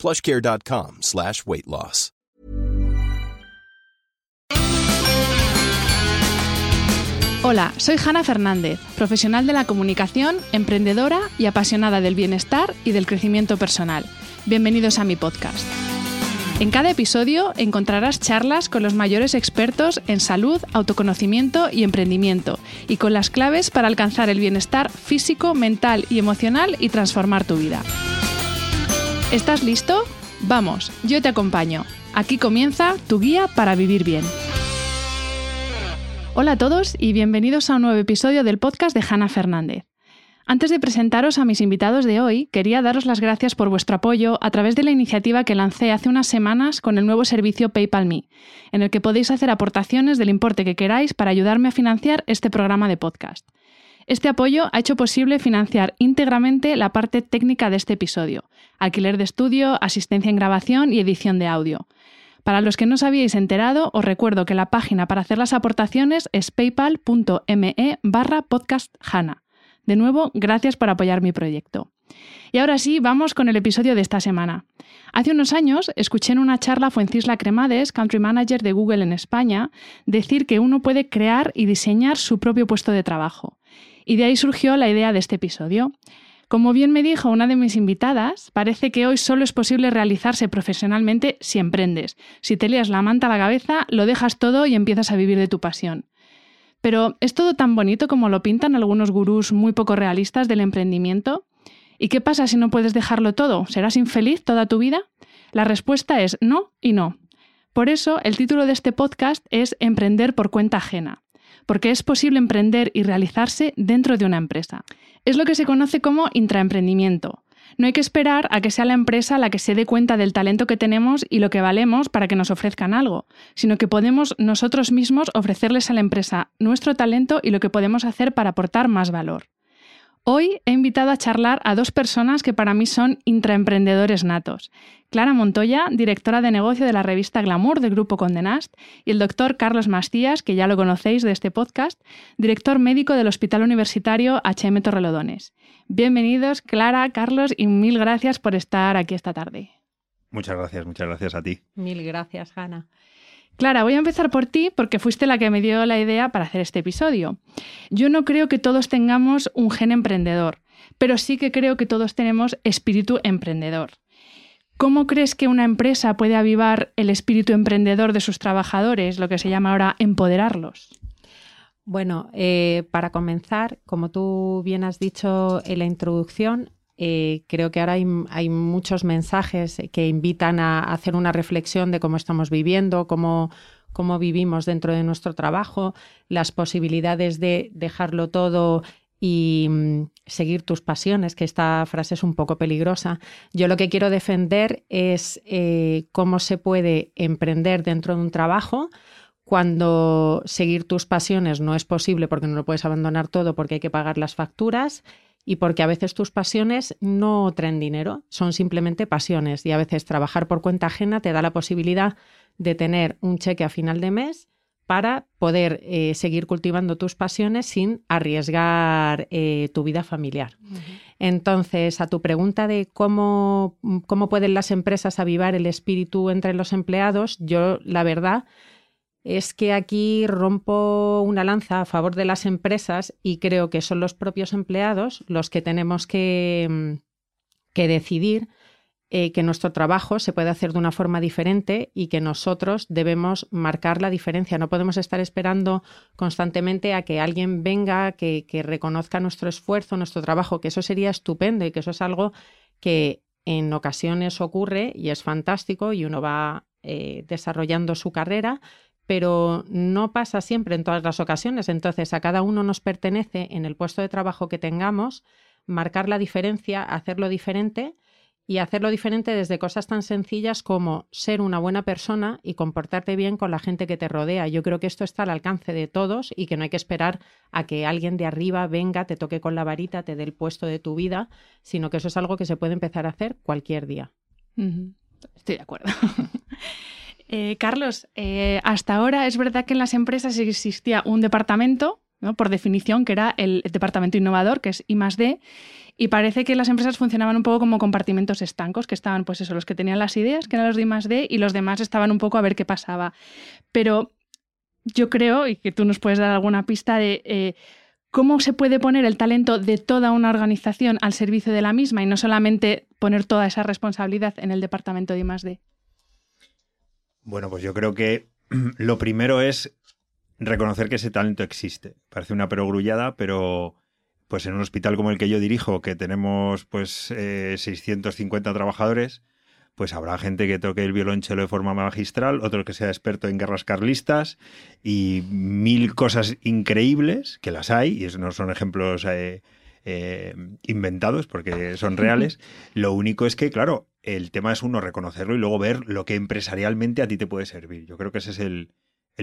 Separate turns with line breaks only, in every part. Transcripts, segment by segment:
plushcare.com slash weight loss.
Hola, soy Hanna Fernández, profesional de la comunicación, emprendedora y apasionada del bienestar y del crecimiento personal. Bienvenidos a mi podcast. En cada episodio encontrarás charlas con los mayores expertos en salud, autoconocimiento y emprendimiento, y con las claves para alcanzar el bienestar físico, mental y emocional y transformar tu vida. ¿Estás listo? Vamos, yo te acompaño. Aquí comienza tu guía para vivir bien. Hola a todos y bienvenidos a un nuevo episodio del podcast de Hanna Fernández. Antes de presentaros a mis invitados de hoy, quería daros las gracias por vuestro apoyo a través de la iniciativa que lancé hace unas semanas con el nuevo servicio PayPal Me, en el que podéis hacer aportaciones del importe que queráis para ayudarme a financiar este programa de podcast. Este apoyo ha hecho posible financiar íntegramente la parte técnica de este episodio, alquiler de estudio, asistencia en grabación y edición de audio. Para los que no os habíais enterado, os recuerdo que la página para hacer las aportaciones es paypal.me barra podcasthana. De nuevo, gracias por apoyar mi proyecto. Y ahora sí, vamos con el episodio de esta semana. Hace unos años escuché en una charla a Fuencisla Cremades, Country Manager de Google en España, decir que uno puede crear y diseñar su propio puesto de trabajo. Y de ahí surgió la idea de este episodio. Como bien me dijo una de mis invitadas, parece que hoy solo es posible realizarse profesionalmente si emprendes. Si te lías la manta a la cabeza, lo dejas todo y empiezas a vivir de tu pasión. Pero ¿es todo tan bonito como lo pintan algunos gurús muy poco realistas del emprendimiento? ¿Y qué pasa si no puedes dejarlo todo? ¿Serás infeliz toda tu vida? La respuesta es no y no. Por eso el título de este podcast es Emprender por cuenta ajena, porque es posible emprender y realizarse dentro de una empresa. Es lo que se conoce como intraemprendimiento. No hay que esperar a que sea la empresa la que se dé cuenta del talento que tenemos y lo que valemos para que nos ofrezcan algo, sino que podemos nosotros mismos ofrecerles a la empresa nuestro talento y lo que podemos hacer para aportar más valor. Hoy he invitado a charlar a dos personas que para mí son intraemprendedores natos. Clara Montoya, directora de negocio de la revista Glamour del Grupo Condenast, y el doctor Carlos Mastías, que ya lo conocéis de este podcast, director médico del Hospital Universitario HM Torrelodones. Bienvenidos, Clara, Carlos, y mil gracias por estar aquí esta tarde.
Muchas gracias, muchas gracias a ti.
Mil gracias, Hanna.
Clara, voy a empezar por ti porque fuiste la que me dio la idea para hacer este episodio. Yo no creo que todos tengamos un gen emprendedor, pero sí que creo que todos tenemos espíritu emprendedor. ¿Cómo crees que una empresa puede avivar el espíritu emprendedor de sus trabajadores, lo que se llama ahora empoderarlos?
Bueno, eh, para comenzar, como tú bien has dicho en la introducción, eh, creo que ahora hay, muchos mensajes que invitan a hacer una reflexión de cómo estamos viviendo, cómo, cómo vivimos dentro de nuestro trabajo, las posibilidades de dejarlo todo y mm, seguir tus pasiones, que esta frase es un poco peligrosa. Yo lo que quiero defender es eh, cómo se puede emprender dentro de un trabajo cuando seguir tus pasiones no es posible porque no lo puedes abandonar todo porque hay que pagar las facturas y porque a veces tus pasiones no traen dinero, son simplemente pasiones y a veces trabajar por cuenta ajena te da la posibilidad de tener un cheque a final de mes para poder eh, seguir cultivando tus pasiones sin arriesgar eh, tu vida familiar. Entonces, a tu pregunta de cómo, cómo pueden las empresas avivar el espíritu entre los empleados, yo la verdad es que aquí rompo una lanza a favor de las empresas y creo que son los propios empleados los que tenemos que, que decidir eh, que nuestro trabajo se puede hacer de una forma diferente y que nosotros debemos marcar la diferencia. No podemos estar esperando constantemente a que alguien venga, que, reconozca nuestro esfuerzo, nuestro trabajo, que eso sería estupendo y que eso es algo que en ocasiones ocurre y es fantástico y uno va eh, desarrollando su carrera, pero no pasa siempre en todas las ocasiones. Entonces, a cada uno nos pertenece en el puesto de trabajo que tengamos marcar la diferencia, hacerlo diferente y hacerlo diferente desde cosas tan sencillas como ser una buena persona y comportarte bien con la gente que te rodea. Yo creo que esto está al alcance de todos y que no hay que esperar a que alguien de arriba venga, te toque con la varita, te dé el puesto de tu vida, sino que eso es algo que se puede empezar a hacer cualquier día.
Estoy de acuerdo. Eh, Carlos, eh, hasta ahora es verdad que en las empresas existía un departamento, ¿no? por definición, que era el, departamento innovador, que es I D, y parece que las empresas funcionaban un poco como compartimentos estancos, que estaban, pues eso, los que tenían las ideas, que eran los de I D, y los demás estaban un poco a ver qué pasaba. Pero yo creo, y que tú nos puedes dar alguna pista de eh, cómo se puede poner el talento de toda una organización al servicio de la misma y no solamente poner toda esa responsabilidad en el departamento de I D.
Bueno, pues yo creo que lo primero es reconocer que ese talento existe. Parece una perogrullada, pero pues en un hospital como el que yo dirijo, que tenemos pues eh, 650 trabajadores, pues habrá gente que toque el violonchelo de forma magistral, otro que sea experto en guerras carlistas y mil cosas increíbles, que las hay, y eso no son ejemplos eh, eh, inventados porque son reales. Lo único es que, claro, el tema es uno reconocerlo y luego ver lo que empresarialmente a ti te puede servir. Yo creo que ese es el,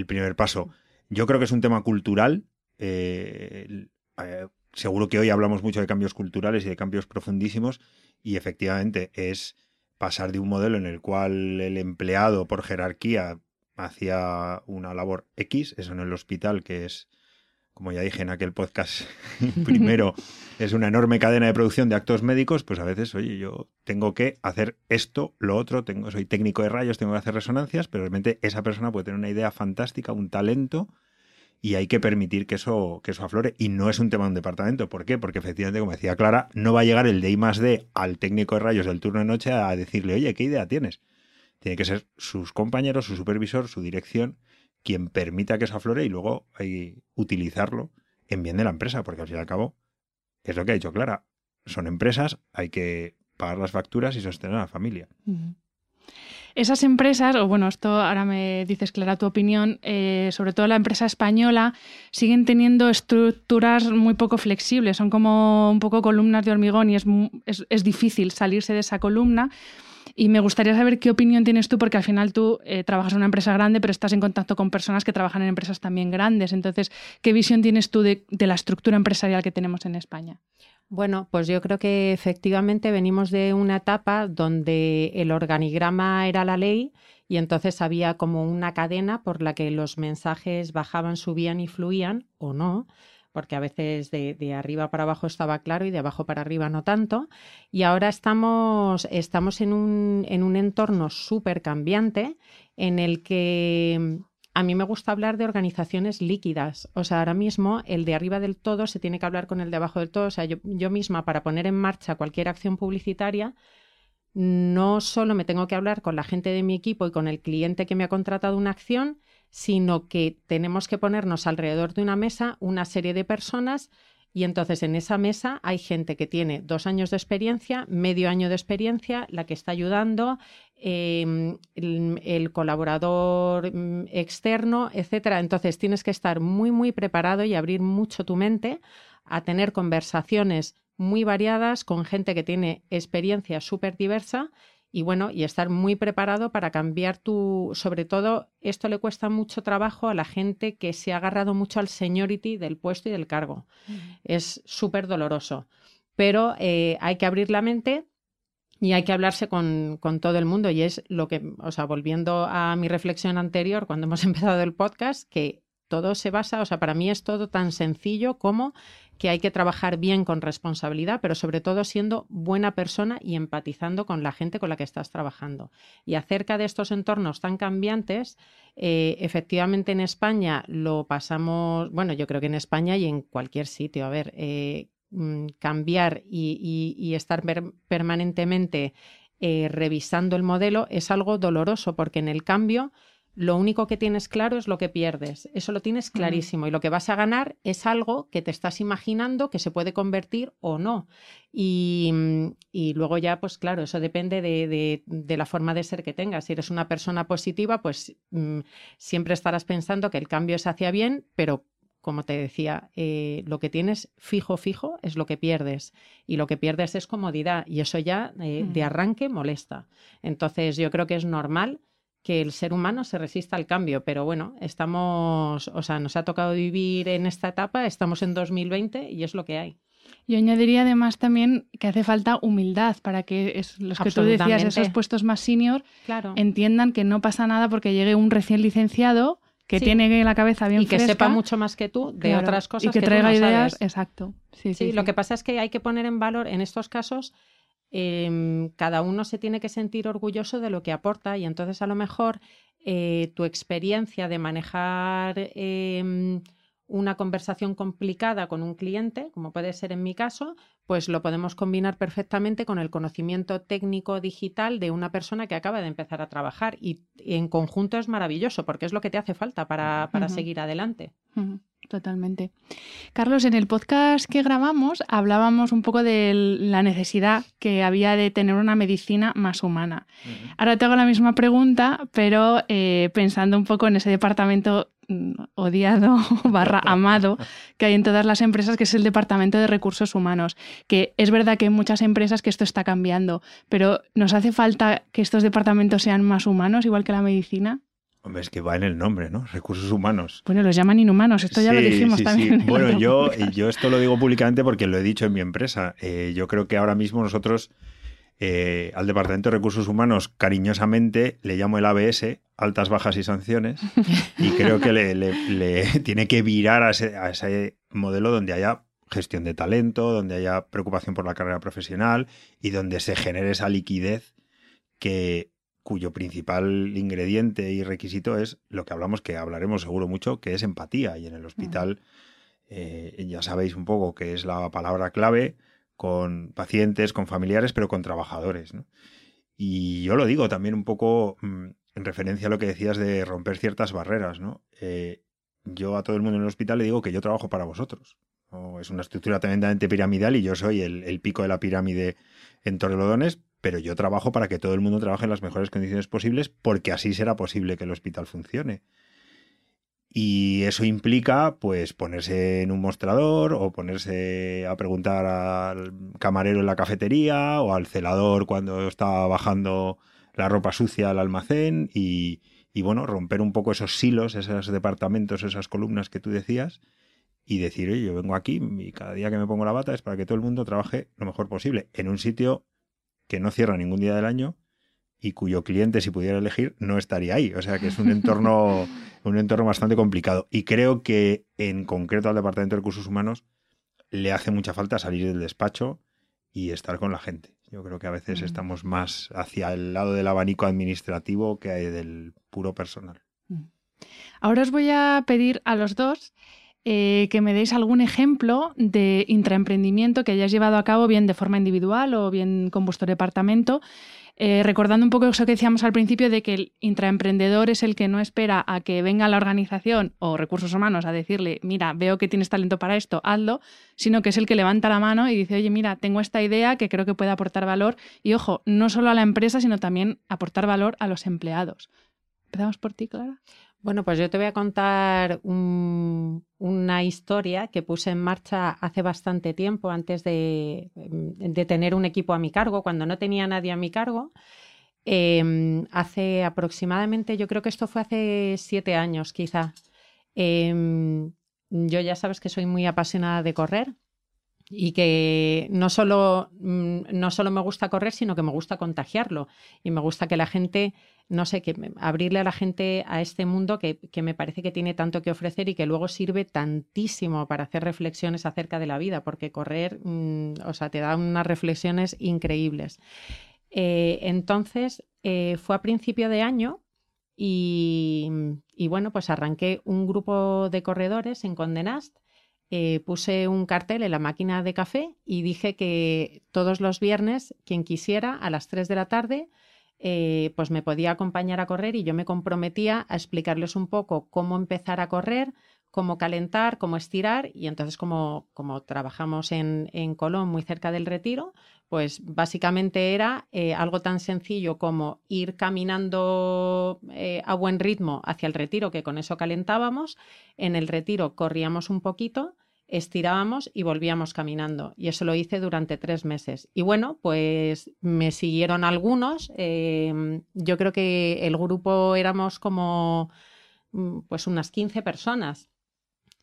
primer paso. Yo creo que es un tema cultural. Eh, eh, seguro que hoy hablamos mucho de cambios culturales y de cambios profundísimos y efectivamente es pasar de un modelo en el cual el empleado por jerarquía hacía una labor X, eso en el hospital que es como ya dije en aquel podcast primero, es una enorme cadena de producción de actos médicos, pues a veces, oye, yo tengo que hacer esto, lo otro, tengo, soy técnico de rayos, tengo que hacer resonancias, pero realmente esa persona puede tener una idea fantástica, un talento, y hay que permitir que eso, que eso aflore. Y no es un tema de un departamento. ¿Por qué? Porque efectivamente, como decía Clara, no va a llegar el de más D al técnico de rayos del turno de noche a decirle, oye, ¿qué idea tienes? Tiene que ser sus compañeros, su supervisor, su dirección, quien permita que eso aflore y luego hay utilizarlo en bien de la empresa, porque al fin y al cabo es lo que ha dicho Clara. Son empresas, hay que pagar las facturas y sostener a la familia.
Esas empresas, o bueno, esto ahora me dices, Clara, tu opinión, eh, sobre todo la empresa española, siguen teniendo estructuras muy poco flexibles, son como un poco columnas de hormigón y es, es difícil salirse de esa columna. Y me gustaría saber qué opinión tienes tú, porque al final tú eh, trabajas en una empresa grande, pero estás en contacto con personas que trabajan en empresas también grandes. Entonces, ¿qué visión tienes tú de, la estructura empresarial que tenemos en España?
Bueno, pues yo creo que efectivamente venimos de una etapa donde el organigrama era la ley y entonces había como una cadena por la que los mensajes bajaban, subían y fluían o no porque a veces de, arriba para abajo estaba claro y de abajo para arriba no tanto. Y ahora estamos, estamos en, un, en un entorno súper cambiante en el que a mí me gusta hablar de organizaciones líquidas. O sea, ahora mismo el de arriba del todo se tiene que hablar con el de abajo del todo. O sea, yo, yo misma para poner en marcha cualquier acción publicitaria, no solo me tengo que hablar con la gente de mi equipo y con el cliente que me ha contratado una acción, sino que tenemos que ponernos alrededor de una mesa una serie de personas y entonces en esa mesa hay gente que tiene dos años de experiencia, medio año de experiencia, la que está ayudando, em, el, colaborador mm, externo, etcétera. Entonces tienes que estar muy, muy preparado y abrir mucho tu mente a tener conversaciones muy variadas con gente que tiene experiencia súper diversa y bueno, y estar muy preparado para cambiar tu, sobre todo, esto le cuesta mucho trabajo a la gente que se ha agarrado mucho al seniority del puesto y del cargo. Es súper doloroso, pero eh, hay que abrir la mente y hay que hablarse con, con, todo el mundo. Y es lo que, o sea, volviendo a mi reflexión anterior cuando hemos empezado el podcast, que todo se basa, o sea, para mí es todo tan sencillo como que hay que trabajar bien con responsabilidad, pero sobre todo siendo buena persona y empatizando con la gente con la que estás trabajando. Y acerca de estos entornos tan cambiantes, eh, efectivamente en España lo pasamos, bueno, yo creo que en España y en cualquier sitio, a ver, eh, mm, cambiar y, estar permanentemente eh, revisando el modelo es algo doloroso porque en el cambio lo único que tienes claro es lo que pierdes. Eso lo tienes clarísimo. Y lo que vas a ganar es algo que te estás imaginando que se puede convertir o no. Y, luego ya, pues claro, eso depende de, la forma de ser que tengas. Si eres una persona positiva, pues mm, siempre estarás pensando que el cambio es hacia bien, pero como te decía, eh, lo que tienes fijo, fijo es lo que pierdes. Y lo que pierdes es comodidad. Y eso ya eh, de arranque molesta. Entonces, yo creo que es normal que el ser humano se resista al cambio, pero bueno, estamos, o sea, nos ha tocado vivir en esta etapa, estamos en 2020 y es lo que hay.
Yo añadiría además también que hace falta humildad para que los que tú decías, esos puestos más senior, entiendan que no pasa nada porque llegue un recién licenciado que tiene la cabeza bien
y que sepa mucho más que tú de otras cosas
y que, traiga ideas. exacto.
Sí, sí, lo que pasa es que hay que poner en valor en estos casos em, cada uno se tiene que sentir orgulloso de lo que aporta y entonces a lo mejor eh, tu experiencia de manejar em, una conversación complicada con un cliente, como puede ser en mi caso, pues lo podemos combinar perfectamente con el conocimiento técnico digital de una persona que acaba de empezar a trabajar y, en conjunto es maravilloso porque es lo que te hace falta para, seguir adelante.
Totalmente. Carlos, en el podcast que grabamos hablábamos un poco de la necesidad que había de tener una medicina más humana. Ahora te hago la misma pregunta, pero eh, pensando un poco en ese departamento odiado barra amado que hay en todas las empresas, que es el Departamento de Recursos Humanos. Que es verdad que hay muchas empresas que esto está cambiando, pero ¿nos hace falta que estos departamentos sean más humanos, igual que la medicina?
Hombre, es que va en el nombre, ¿no? Recursos humanos.
Bueno, los llaman inhumanos, esto ya lo dijimos también.
Bueno, yo, yo esto lo digo públicamente porque lo he dicho en mi empresa. Eh, yo creo que ahora mismo nosotros eh, al Departamento de Recursos Humanos cariñosamente le llamo el ABS, altas, bajas y sanciones, y creo que le, tiene que virar a ese, modelo donde haya gestión de talento, donde haya preocupación por la carrera profesional y donde se genere esa liquidez que cuyo principal ingrediente y requisito es lo que hablamos, que hablaremos seguro mucho, que es empatía. Y en el hospital eh, ya sabéis un poco que es la palabra clave con pacientes, con familiares, pero con trabajadores. Y yo lo digo también un poco mm, en referencia a lo que decías de romper ciertas barreras. ¿no? Eh, yo a todo el mundo en el hospital le digo que yo trabajo para vosotros. Es una estructura tremendamente piramidal y yo soy el, pico de la pirámide en Torrelodones, pero yo trabajo para que todo el mundo trabaje en las mejores condiciones posibles porque así será posible que el hospital funcione. Y eso implica, pues, ponerse en un mostrador o ponerse a preguntar al camarero en la cafetería o al celador cuando está bajando la ropa sucia al almacén y, y bueno, romper un poco esos silos, esos departamentos, esas columnas que tú decías y decir, oye, yo vengo aquí y cada día que me pongo la bata es para que todo el mundo trabaje lo mejor posible en un sitio que no cierra ningún día del año y cuyo cliente, si pudiera elegir, no estaría ahí. O sea que es un entorno, un entorno bastante complicado. Y creo que en concreto al Departamento de Recursos Humanos le hace mucha falta salir del despacho y estar con la gente. Yo creo que a veces mm. estamos más hacia el lado del abanico administrativo que del puro personal. Mm.
Ahora os voy a pedir a los dos eh, que me deis algún ejemplo de intraemprendimiento que hayáis llevado a cabo bien de forma individual o bien con vuestro departamento eh, recordando un poco eso que decíamos al principio de que el intraemprendedor es el que no espera a que venga la organización o recursos humanos a decirle, mira, veo que tienes talento para esto, hazlo, sino que es el que levanta la mano y dice, oye, mira, tengo esta idea que creo que puede aportar valor y, ojo, no solo a la empresa, sino también aportar valor a los empleados. Empezamos por ti, Clara.
Bueno, pues yo te voy a contar una historia que puse en marcha hace bastante tiempo, antes de, tener un equipo a mi cargo, cuando no tenía nadie a mi cargo. Em, hace aproximadamente, yo creo que esto fue hace siete años quizá. Em, yo ya sabes que soy muy apasionada de correr y que no solo, mm, no solo me gusta correr, sino que me gusta contagiarlo y me gusta que la gente, no sé, que abrirle a la gente a este mundo que, que, me parece que tiene tanto que ofrecer y que luego sirve tantísimo para hacer reflexiones acerca de la vida, porque correr, mm, o sea, te da unas reflexiones increíbles. Eh, entonces, eh, fue a principio de año y, y, bueno, pues arranqué un grupo de corredores en Condenast eh, puse un cartel en la máquina de café y dije que todos los viernes, quien quisiera, a las 3 de la tarde, eh, pues me podía acompañar a correr y yo me comprometía a explicarles un poco cómo empezar a correr, cómo calentar, cómo estirar y entonces como, como trabajamos en, en Colón muy cerca del retiro, Pues básicamente era eh, algo tan sencillo como ir caminando eh, a buen ritmo hacia el retiro, que con eso calentábamos. En el retiro corríamos un poquito, estirábamos y volvíamos caminando. Y eso lo hice durante tres meses. Y bueno, pues me siguieron algunos. Em, yo creo que el grupo éramos como mm, pues unas 15 personas.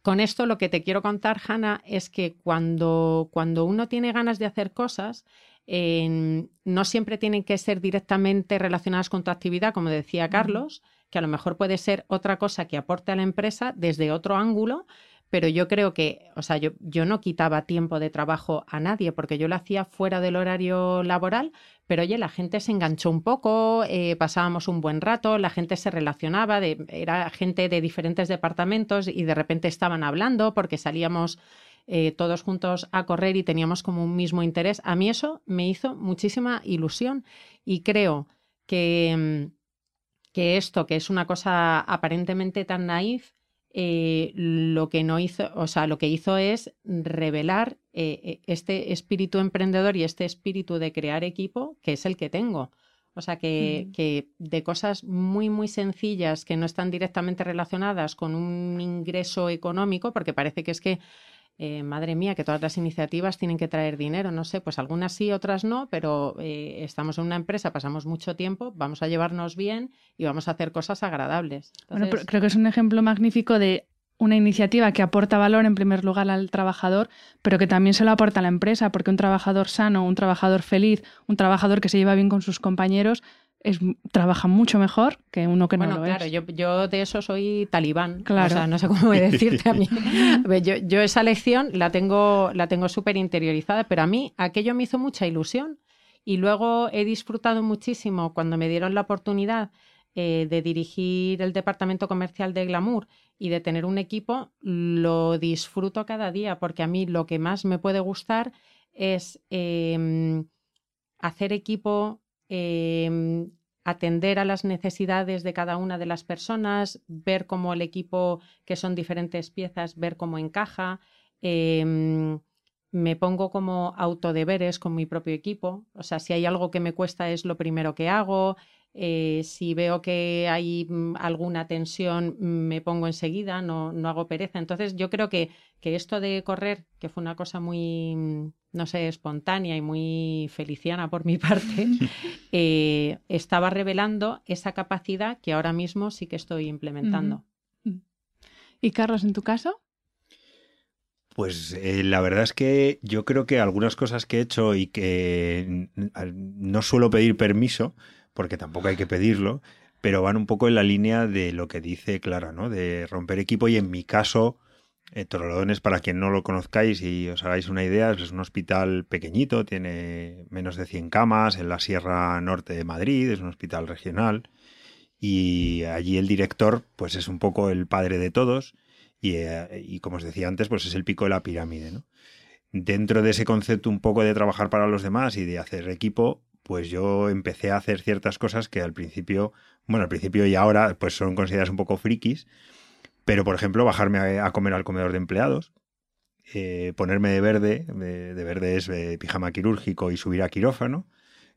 Con esto lo que te quiero contar, Hanna, es que cuando, cuando uno tiene ganas de hacer cosas, no siempre tienen que ser directamente relacionadas con tu actividad, como decía Carlos, que a lo mejor puede ser otra cosa que aporte a la empresa desde otro ángulo, pero yo creo que, o sea, yo, yo no quitaba tiempo de trabajo a nadie porque yo lo hacía fuera del horario laboral, pero oye, la gente se enganchó un poco, eh, pasábamos un buen rato, la gente se relacionaba, era gente de diferentes departamentos y de repente estaban hablando porque salíamos eh, todos juntos a correr y teníamos como un mismo interés. A mí eso me hizo muchísima ilusión y creo que, mm, que esto, que es una cosa aparentemente tan naif, eh, lo que no hizo, o sea, lo que hizo es revelar eh, eh, este espíritu emprendedor y este espíritu de crear equipo que es el que tengo. O sea, que, que, de cosas muy, muy sencillas que no están directamente relacionadas con un ingreso económico, porque parece que es que eh, madre mía, que todas las iniciativas tienen que traer dinero, no sé, pues algunas sí, otras no, pero eh, estamos en una empresa, pasamos mucho tiempo, vamos a llevarnos bien y vamos a hacer cosas agradables.
Bueno, creo que es un ejemplo magnífico de una iniciativa que aporta valor en primer lugar al trabajador, pero que también se lo aporta a la empresa, porque un trabajador sano, un trabajador feliz, un trabajador que se lleva bien con sus compañeros, es, trabaja mucho mejor que uno que no lo
claro,
es.
Yo, yo de eso soy talibán. Claro. O sea, no sé cómo decirte a mí. Yo, yo esa lección la tengo, la tengo súper interiorizada, pero a mí aquello me hizo mucha ilusión. Y luego he disfrutado muchísimo cuando me dieron la oportunidad eh, de dirigir el departamento comercial de Glamour y de tener un equipo, lo disfruto cada día, porque a mí lo que más me puede gustar es eh, hacer equipo, Em, atender a las necesidades de cada una de las personas, ver cómo el equipo, que son diferentes piezas, ver cómo encaja. Em, me pongo como autodeberes con mi propio equipo. O sea, si hay algo que me cuesta es lo primero que hago. Eh, si veo que hay mm, alguna tensión, me pongo enseguida, no, no hago pereza. Entonces, yo creo que, que, esto de correr, que fue una cosa muy, mm, no sé, espontánea y muy feliciana por mi parte, eh, estaba revelando esa capacidad que ahora mismo sí que estoy implementando.
¿Y Carlos, en tu caso?
Pues eh, la verdad es que yo creo que algunas cosas que he hecho y que no suelo pedir permiso, porque tampoco hay que pedirlo, pero van un poco en la línea de lo que dice Clara, ¿no? De romper equipo y en mi caso, eh, para quien no lo conozcáis y os hagáis una idea, es un hospital pequeñito, tiene menos de 100 camas en la Sierra Norte de Madrid, es un hospital regional y allí el director pues es un poco el padre de todos y, eh, y como os decía antes pues es el pico de la pirámide, ¿no? Dentro de ese concepto un poco de trabajar para los demás y de hacer equipo, pues yo empecé a hacer ciertas cosas que al principio, bueno, al principio y ahora, pues son consideradas un poco frikis, pero por ejemplo, bajarme a, comer al comedor de empleados, eh, ponerme de verde, de, verde es eh, pijama quirúrgico y subir a quirófano,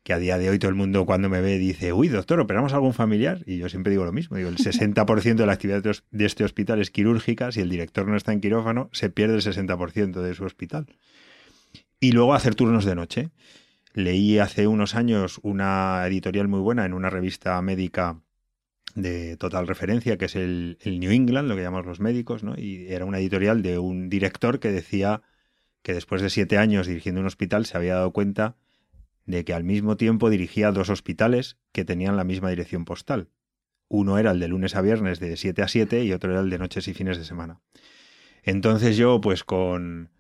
que a día de hoy todo el mundo cuando me ve dice, uy, doctor, ¿operamos algún familiar? Y yo siempre digo lo mismo, digo, el 60% de la actividad de este hospital es quirúrgica, si el director no está en quirófano, se pierde el 60% de su hospital. Y luego hacer turnos de noche. Leí hace unos años una editorial muy buena en una revista médica de total referencia, que es el, New England, lo que llamamos los médicos, ¿no? Y era una editorial de un director que decía que después de siete años dirigiendo un hospital se había dado cuenta de que al mismo tiempo dirigía dos hospitales que tenían la misma dirección postal. Uno era el de lunes a viernes de 7 a 7 y otro era el de noches y fines de semana. Entonces yo, pues con,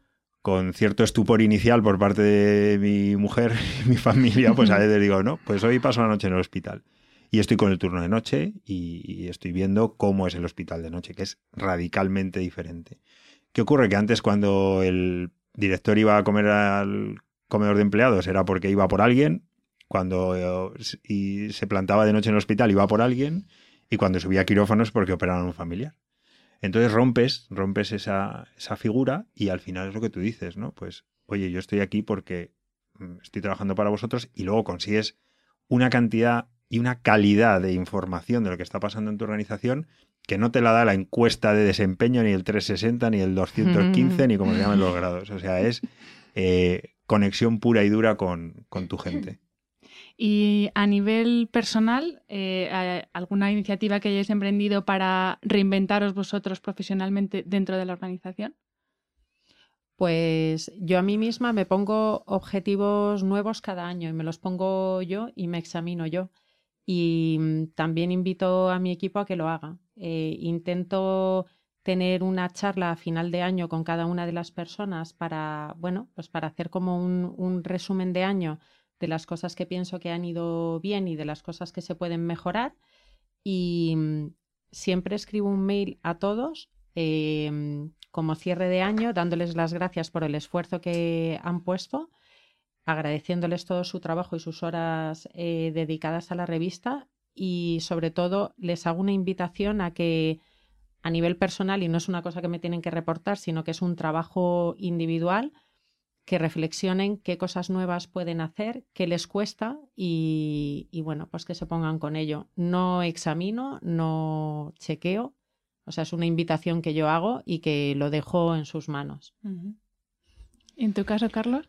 con cierto estupor inicial por parte de mi mujer y mi familia, pues a veces digo, no, pues hoy paso la noche en el hospital. Y estoy con el turno de noche y, estoy viendo cómo es el hospital de noche, que es radicalmente diferente. ¿Qué ocurre? Que antes cuando el director iba a comer al comedor de empleados era porque iba por alguien, cuando y se plantaba de noche en el hospital iba por alguien, y cuando subía a quirófanos porque operaban a un familiar. Entonces rompes, rompes esa, esa figura y al final es lo que tú dices, ¿no? Pues, oye, yo estoy aquí porque mm, estoy trabajando para vosotros y luego consigues una cantidad y una calidad de información de lo que está pasando en tu organización que no te la da la encuesta de desempeño, ni el 360, ni el 215, ni como se llaman los grados. O sea, es eh, conexión pura y dura con, tu gente.
Y a nivel personal, eh, ¿alguna iniciativa que hayáis emprendido para reinventaros vosotros profesionalmente dentro de la organización?
Pues yo a mí misma me pongo objetivos nuevos cada año y me los pongo yo y me examino yo. Y mm, también invito a mi equipo a que lo haga. Eh, intento tener una charla a final de año con cada una de las personas para, bueno, pues para hacer como un resumen de año de las cosas que pienso que han ido bien y de las cosas que se pueden mejorar. Y mm, siempre escribo un mail a todos Em, como cierre de año, dándoles las gracias por el esfuerzo que han puesto, agradeciéndoles todo su trabajo y sus horas eh, dedicadas a la revista y sobre todo les hago una invitación a que a nivel personal, y no es una cosa que me tienen que reportar, sino que es un trabajo individual, que reflexionen qué cosas nuevas pueden hacer, qué les cuesta y, y, bueno, pues que se pongan con ello. No examino, no chequeo, o sea, es una invitación que yo hago y que lo dejo en sus manos.
¿En tu caso, Carlos?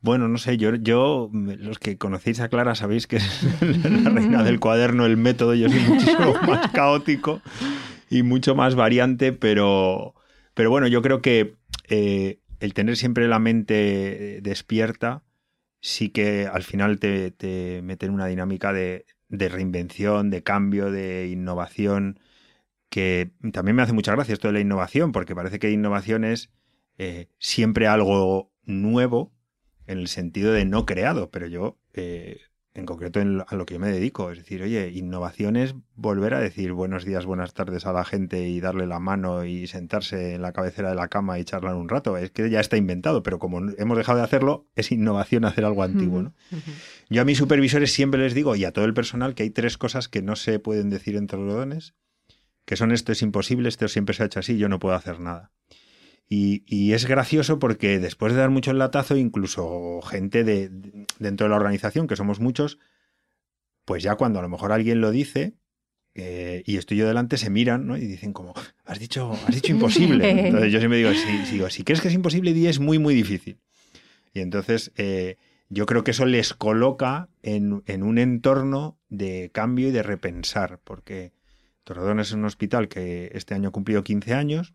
Bueno, no sé, yo, yo, los que conocéis a Clara sabéis que es la reina del cuaderno, el método, yo soy muchísimo más caótico y mucho más variante, pero, pero bueno, yo creo que eh, el tener siempre la mente despierta sí que al final te, te mete en una dinámica de, de reinvención, de cambio, de innovación que también me hace mucha gracia esto de la innovación, porque parece que innovación es eh, siempre algo nuevo en el sentido de no creado, pero yo, eh, en concreto a lo que yo me dedico, es decir, oye, innovación es volver a decir buenos días, buenas tardes a la gente y darle la mano y sentarse en la cabecera de la cama y charlar un rato, es que ya está inventado, pero como hemos dejado de hacerlo, es innovación hacer algo antiguo. ¿no? Yo a mis supervisores siempre les digo, y a todo el personal, que hay tres cosas que no se pueden decir entre los dones que son esto es imposible, esto siempre se ha hecho así, yo no puedo hacer nada. Y, es gracioso porque después de dar mucho el latazo, incluso gente de, dentro de la organización, que somos muchos, pues ya cuando a lo mejor alguien lo dice eh, y estoy yo delante, se miran ¿no? y dicen como, has dicho, has dicho imposible. Entonces yo siempre digo, si, si crees que es imposible, di es muy, muy difícil. Y entonces eh, yo creo que eso les coloca en, en un entorno de cambio y de repensar, porque Torredones es un hospital que este año ha cumplido 15 años.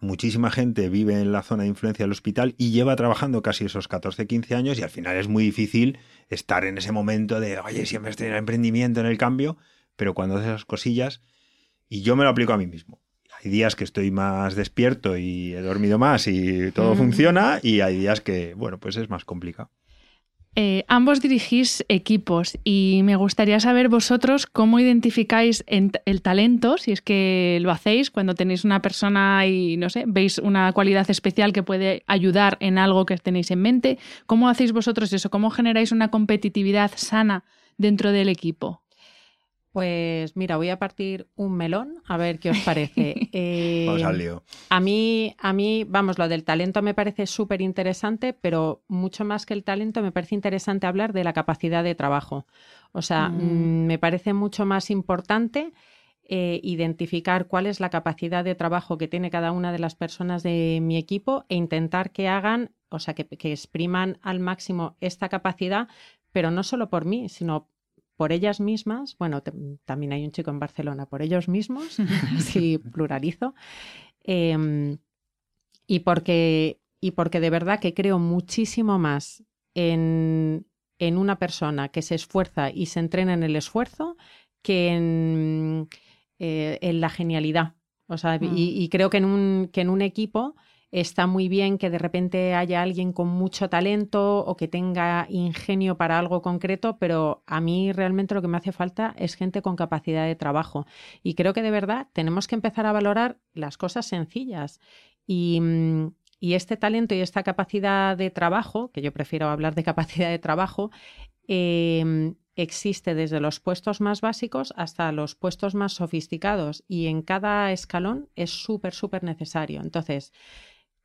Muchísima gente vive en la zona de influencia del hospital y lleva trabajando casi esos 14, 15 años y al final es muy difícil estar en ese momento de, oye, siempre estoy en el emprendimiento, en el cambio, pero cuando haces esas cosillas, y yo me lo aplico a mí mismo. Hay días que estoy más despierto y he dormido más y todo mm. funciona y hay días que, bueno, pues es más complicado.
Eh, ambos dirigís equipos y me gustaría saber vosotros cómo identificáis el talento, si es que lo hacéis cuando tenéis una persona y, no sé, veis una cualidad especial que puede ayudar en algo que tenéis en mente. ¿Cómo hacéis vosotros eso? ¿Cómo generáis una competitividad sana dentro del equipo?
Pues mira, voy a partir un melón a ver qué os parece.
Eh,
a mí, a mí, vamos, lo del talento me parece súper interesante, pero mucho más que el talento me parece interesante hablar de la capacidad de trabajo. O sea, mm. Mm, me parece mucho más importante eh, identificar cuál es la capacidad de trabajo que tiene cada una de las personas de mi equipo e intentar que hagan, o sea, que, que expriman al máximo esta capacidad, pero no solo por mí, sino por ellas mismas, bueno, también hay un chico en Barcelona, por ellos mismos, si pluralizo, em, y, porque, y porque de verdad que creo muchísimo más en, en, una persona que se esfuerza y se entrena en el esfuerzo que en, eh, en la genialidad. O sea, y, mm. y, creo que en un, que en un equipo está muy bien que de repente haya alguien con mucho talento o que tenga ingenio para algo concreto, pero a mí realmente lo que me hace falta es gente con capacidad de trabajo. Y creo que de verdad tenemos que empezar a valorar las cosas sencillas. Y, mm, este talento y esta capacidad de trabajo, que yo prefiero hablar de capacidad de trabajo, em, existe desde los puestos más básicos hasta los puestos más sofisticados y en cada escalón es súper, súper necesario. Entonces,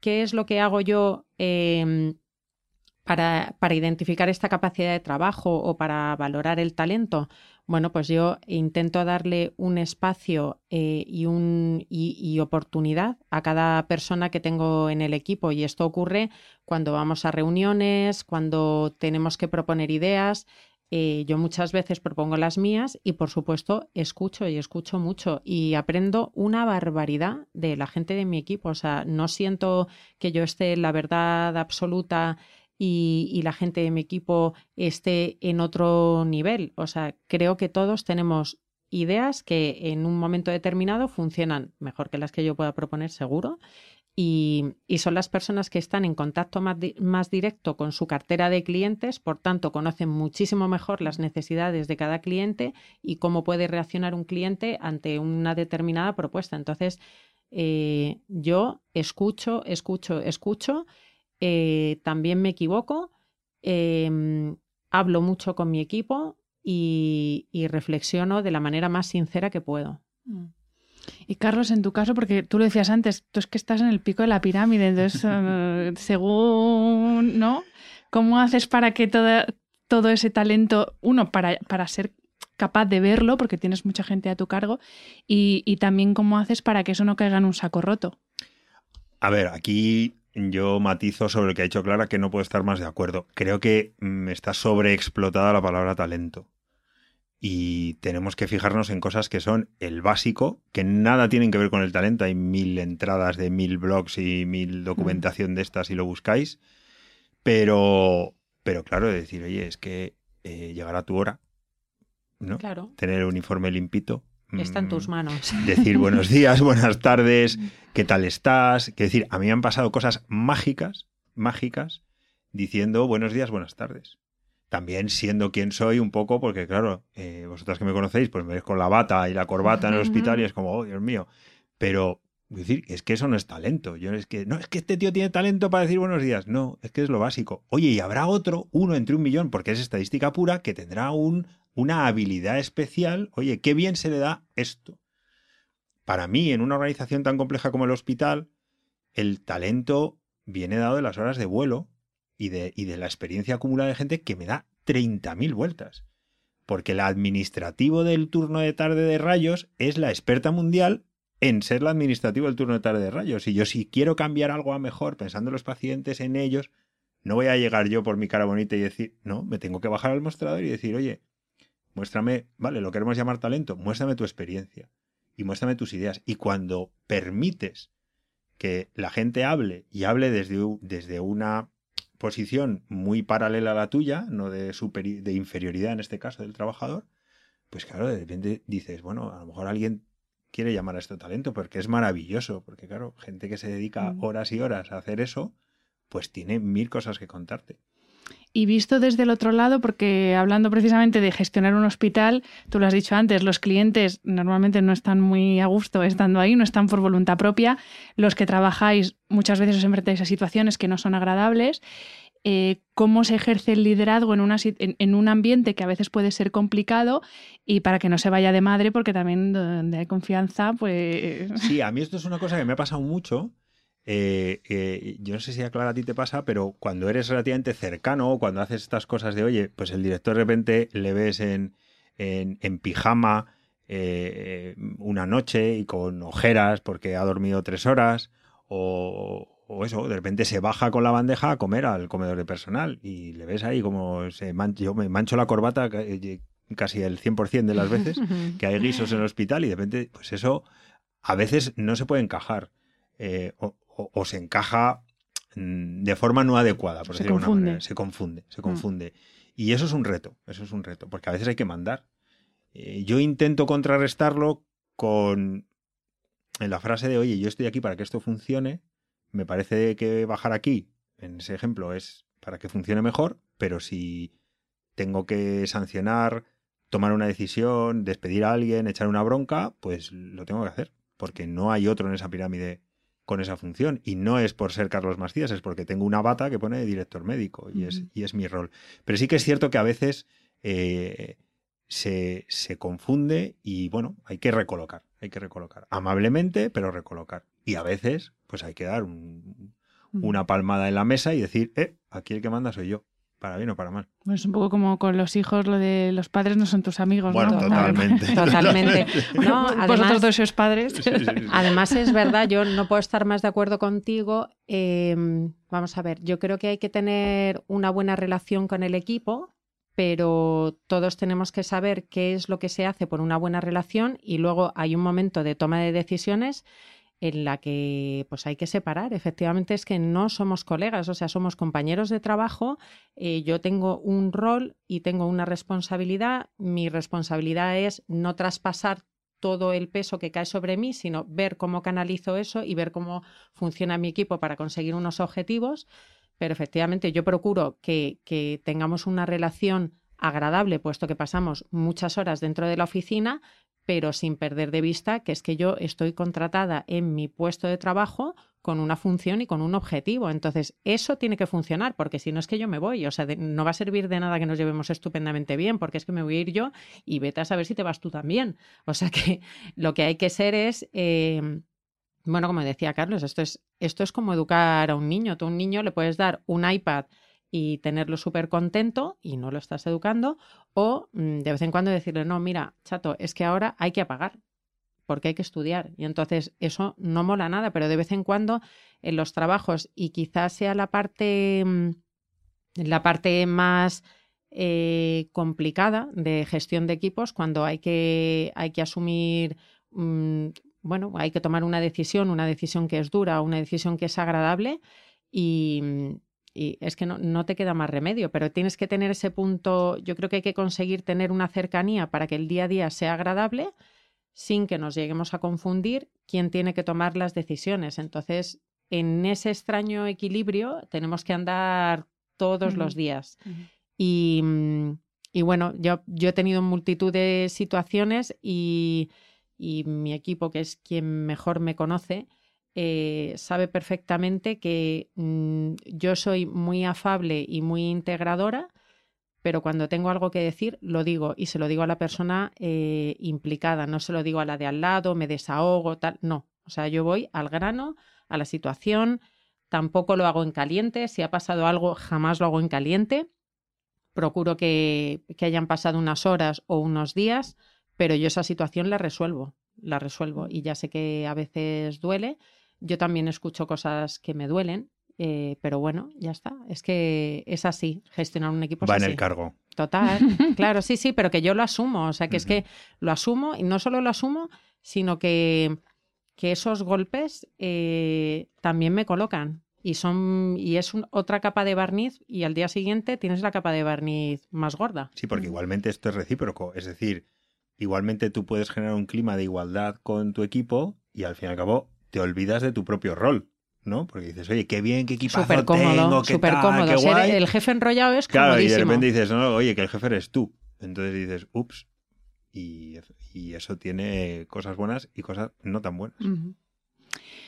¿Qué es lo que hago yo em, para, para, identificar esta capacidad de trabajo o para valorar el talento, bueno, pues yo intento darle un espacio eh, y, un, y, oportunidad a cada persona que tengo en el equipo. Y esto ocurre cuando vamos a reuniones, cuando tenemos que proponer ideas. Eh, yo muchas veces propongo las mías y, por supuesto, escucho y escucho mucho y aprendo una barbaridad de la gente de mi equipo. O sea, no siento que yo esté en la verdad absoluta y, la gente de mi equipo esté en otro nivel. O sea, creo que todos tenemos ideas que en un momento determinado funcionan mejor que las que yo pueda proponer, seguro. Y, son las personas que están en contacto más, directo con su cartera de clientes, por tanto, conocen muchísimo mejor las necesidades de cada cliente y cómo puede reaccionar un cliente ante una determinada propuesta. Entonces, eh, yo escucho, escucho, escucho eh, también me equivoco, em, hablo mucho con mi equipo y, reflexiono de la manera más sincera que puedo. Mm.
Y Carlos, en tu caso, porque tú lo decías antes, tú es que estás en el pico de la pirámide, entonces, eh, según, ¿no? ¿Cómo haces para que todo ese talento, uno, para, para ser capaz de verlo, porque tienes mucha gente a tu cargo, y, y también cómo haces para que eso no caiga en un saco roto?
A ver, aquí yo matizo sobre lo que ha dicho Clara, que no puedo estar más de acuerdo. Creo que mm, está sobreexplotada la palabra talento. Y tenemos que fijarnos en cosas que son el básico, que nada tienen que ver con el talento. Hay mil entradas de mil blogs y mil mm. documentación de estas si lo buscáis. Pero, pero claro, decir, oye, es que eh, llegará tu hora. ¿no?
Claro.
Tener el uniforme limpito.
Está en tus mm, manos.
Decir buenos días, buenas tardes, ¿qué tal estás? Que decir, a mí me han pasado cosas mágicas, mágicas, diciendo buenos días, buenas tardes. También siendo quien soy un poco, porque claro, eh, vosotras que me conocéis, pues me ves con la bata y la corbata en el hospital y es como, oh, Dios mío. Pero decir, es que eso no es talento. Yo es que, no, es que este tío tiene talento para decir buenos días. No, es que es lo básico. Oye, y habrá otro, uno entre un millón, porque es estadística pura, que tendrá un una habilidad especial, oye, qué bien se le da esto. Para mí, en una organización tan compleja como el hospital, el talento viene dado de las horas de vuelo y de, y de la experiencia acumulada de gente que me da 30.000 vueltas. Porque el administrativo del turno de tarde de rayos es la experta mundial en ser la administrativo del turno de tarde de rayos. Y yo si quiero cambiar algo a mejor, pensando en los pacientes, en ellos, no voy a llegar yo por mi cara bonita y decir, no, me tengo que bajar al mostrador y decir, oye, Muéstrame, vale, lo queremos llamar talento, muéstrame tu experiencia y muéstrame tus ideas. Y cuando permites que la gente hable y hable desde, desde una posición muy paralela a la tuya, no de, de inferioridad en este caso del trabajador, pues claro, de repente dices, bueno, a lo mejor alguien quiere llamar a esto talento porque es maravilloso, porque claro, gente que se dedica mm. horas y horas a hacer eso, pues tiene mil cosas que contarte.
Y visto desde el otro lado, porque hablando precisamente de gestionar un hospital, tú lo has dicho antes, los clientes normalmente no están muy a gusto estando ahí, no están por voluntad propia. Los que trabajáis muchas veces os enfrentáis a situaciones que no son agradables. Eh, cómo se ejerce el liderazgo en, una, en, un ambiente que a veces puede ser complicado y para que no se vaya de madre, porque también donde hay confianza, pues...
Sí, a mí esto es una cosa que me ha pasado mucho eh, eh, yo no sé si a Clara a ti te pasa, pero cuando eres relativamente cercano o cuando haces estas cosas de, oye, pues el director de repente le ves en, en, pijama eh, una noche y con ojeras porque ha dormido tres horas o, eso, de repente se baja con la bandeja a comer al comedor de personal y le ves ahí como se yo me mancho la corbata casi el 100% de las veces que hay guisos en el hospital y de repente, pues eso a veces no se puede encajar. o, o, se encaja mm, de forma no adecuada, por se decirlo confunde. manera. Se confunde, se mm. confunde. Y eso es un reto, eso es un reto, porque a veces hay que mandar. Eh, yo intento contrarrestarlo con en la frase de, oye, yo estoy aquí para que esto funcione, me parece que bajar aquí, en ese ejemplo, es para que funcione mejor, pero si tengo que sancionar, tomar una decisión, despedir a alguien, echar una bronca, pues lo tengo que hacer, porque no hay otro en esa pirámide con esa función. Y no es por ser Carlos Macías, es porque tengo una bata que pone director médico y, es, y es mi rol. Pero sí que es cierto que a veces eh, se, se, confunde y bueno, hay que recolocar, hay que recolocar. Amablemente, pero recolocar. Y a veces, pues hay que dar un, una palmada en la mesa y decir, eh, aquí el que manda soy yo para bien o para mal.
Bueno, es un poco como con los hijos, lo de los padres no son tus amigos,
bueno,
¿no?
totalmente.
Totalmente. No,
además, Vosotros dos sois padres.
Sí, sí, sí.
Además, es verdad, yo no puedo estar más de acuerdo contigo. Eh, vamos a ver, yo creo que hay que tener una buena relación con el equipo, pero todos tenemos que saber qué es lo que se hace por una buena relación y luego hay un momento de toma de decisiones en la que pues hay que separar. Efectivamente es que no somos colegas, o sea, somos compañeros de trabajo. Eh, yo tengo un rol y tengo una responsabilidad. Mi responsabilidad es no traspasar todo el peso que cae sobre mí, sino ver cómo canalizo eso y ver cómo funciona mi equipo para conseguir unos objetivos. Pero efectivamente yo procuro que, que tengamos una relación agradable, puesto que pasamos muchas horas dentro de la oficina, pero sin perder de vista que es que yo estoy contratada en mi puesto de trabajo con una función y con un objetivo. Entonces, eso tiene que funcionar, porque si no es que yo me voy. O sea, no va a servir de nada que nos llevemos estupendamente bien, porque es que me voy a ir yo y vete a saber si te vas tú también. O sea que lo que hay que ser es. Eh, bueno, como decía Carlos, esto es, esto es como educar a un niño. Tú a un niño le puedes dar un iPad y tenerlo súper contento y no lo estás educando, o mm, de vez en cuando decirle, no, mira, chato, es que ahora hay que apagar porque hay que estudiar. Y entonces eso no mola nada, pero de vez en cuando en los trabajos, y quizás sea la parte, mm, la parte más eh, complicada de gestión de equipos, cuando hay que, hay que asumir, mmm, bueno, hay que tomar una decisión, una decisión que es dura, una decisión que es agradable. Y, mm, y es que no, no, te queda más remedio, pero tienes que tener ese punto, yo creo que hay que conseguir tener una cercanía para que el día a día sea agradable sin que nos lleguemos a confundir quién tiene que tomar las decisiones. Entonces, en ese extraño equilibrio tenemos que andar todos uh -huh. los días. Uh -huh. y, y, bueno, yo, yo, he tenido multitud de situaciones y, y mi equipo, que es quien mejor me conoce, eh, sabe perfectamente que mmm, yo soy muy afable y muy integradora, pero cuando tengo algo que decir, lo digo y se lo digo a la persona eh, implicada, no se lo digo a la de al lado, me desahogo, tal, no. O sea, yo voy al grano, a la situación, tampoco lo hago en caliente, si ha pasado algo, jamás lo hago en caliente. Procuro que hayan pasado unas horas o unos días, pero yo esa situación la resuelvo, la resuelvo y ya sé que a veces duele, yo también escucho cosas que me duelen, eh, pero bueno, ya está. Es que es así, gestionar un equipo.
Va
es
en
así.
el cargo.
Total, claro, sí, sí, pero que yo lo asumo. O sea, que uh -huh. es que lo asumo y no solo lo asumo, sino que, que esos golpes eh, también me colocan. Y, son, y es un, otra capa de barniz y al día siguiente tienes la capa de barniz más gorda.
Sí, porque igualmente esto es recíproco. Es decir, igualmente tú puedes generar un clima de igualdad con tu equipo y al fin y al cabo te olvidas de tu propio rol, ¿no? Porque dices, oye, qué bien, qué equipazo
super cómodo,
tengo, qué
super
tal,
cómodo.
qué guay.
Ser el jefe enrollado es
claro,
comodísimo.
y de repente dices, no, oye, que el jefe eres tú. Entonces dices, ups, y, y eso tiene cosas buenas y cosas no tan buenas.
Uh -huh.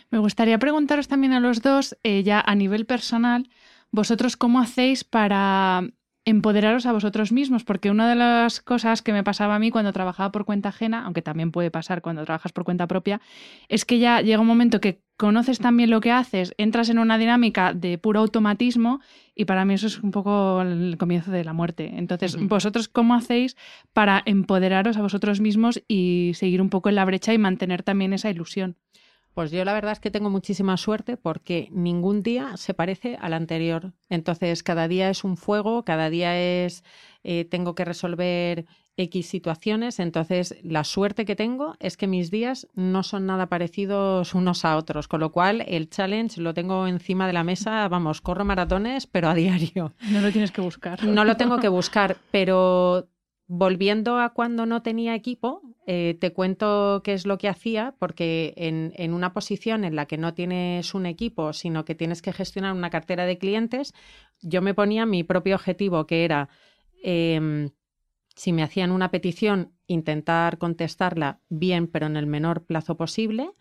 Me gustaría preguntaros también a los dos, eh, ya a nivel personal, vosotros cómo hacéis para empoderaros a vosotros mismos, porque una de las cosas que me pasaba a mí cuando trabajaba por cuenta ajena, aunque también puede pasar cuando trabajas por cuenta propia, es que ya llega un momento que conoces también lo que haces, entras en una dinámica de puro automatismo y para mí eso es un poco el comienzo de la muerte. Entonces, uh -huh. ¿vosotros cómo hacéis para empoderaros a vosotros mismos y seguir un poco en la brecha y mantener también esa ilusión?
Pues yo la verdad es que tengo muchísima suerte porque ningún día se parece al anterior. Entonces, cada día es un fuego, cada día es eh, tengo que resolver X situaciones. Entonces, la suerte que tengo es que mis días no son nada parecidos unos a otros, con lo cual el challenge lo tengo encima de la mesa, vamos, corro maratones, pero a diario.
No lo tienes que buscar.
No lo tengo que buscar, pero Volviendo a cuando no tenía equipo, eh, te cuento qué es lo que hacía, porque en, una posición en la que no tienes un equipo, sino que tienes que gestionar una cartera de clientes, yo me ponía mi propio objetivo, que era, eh, si me hacían una petición, intentar contestarla bien, pero en el menor plazo posible,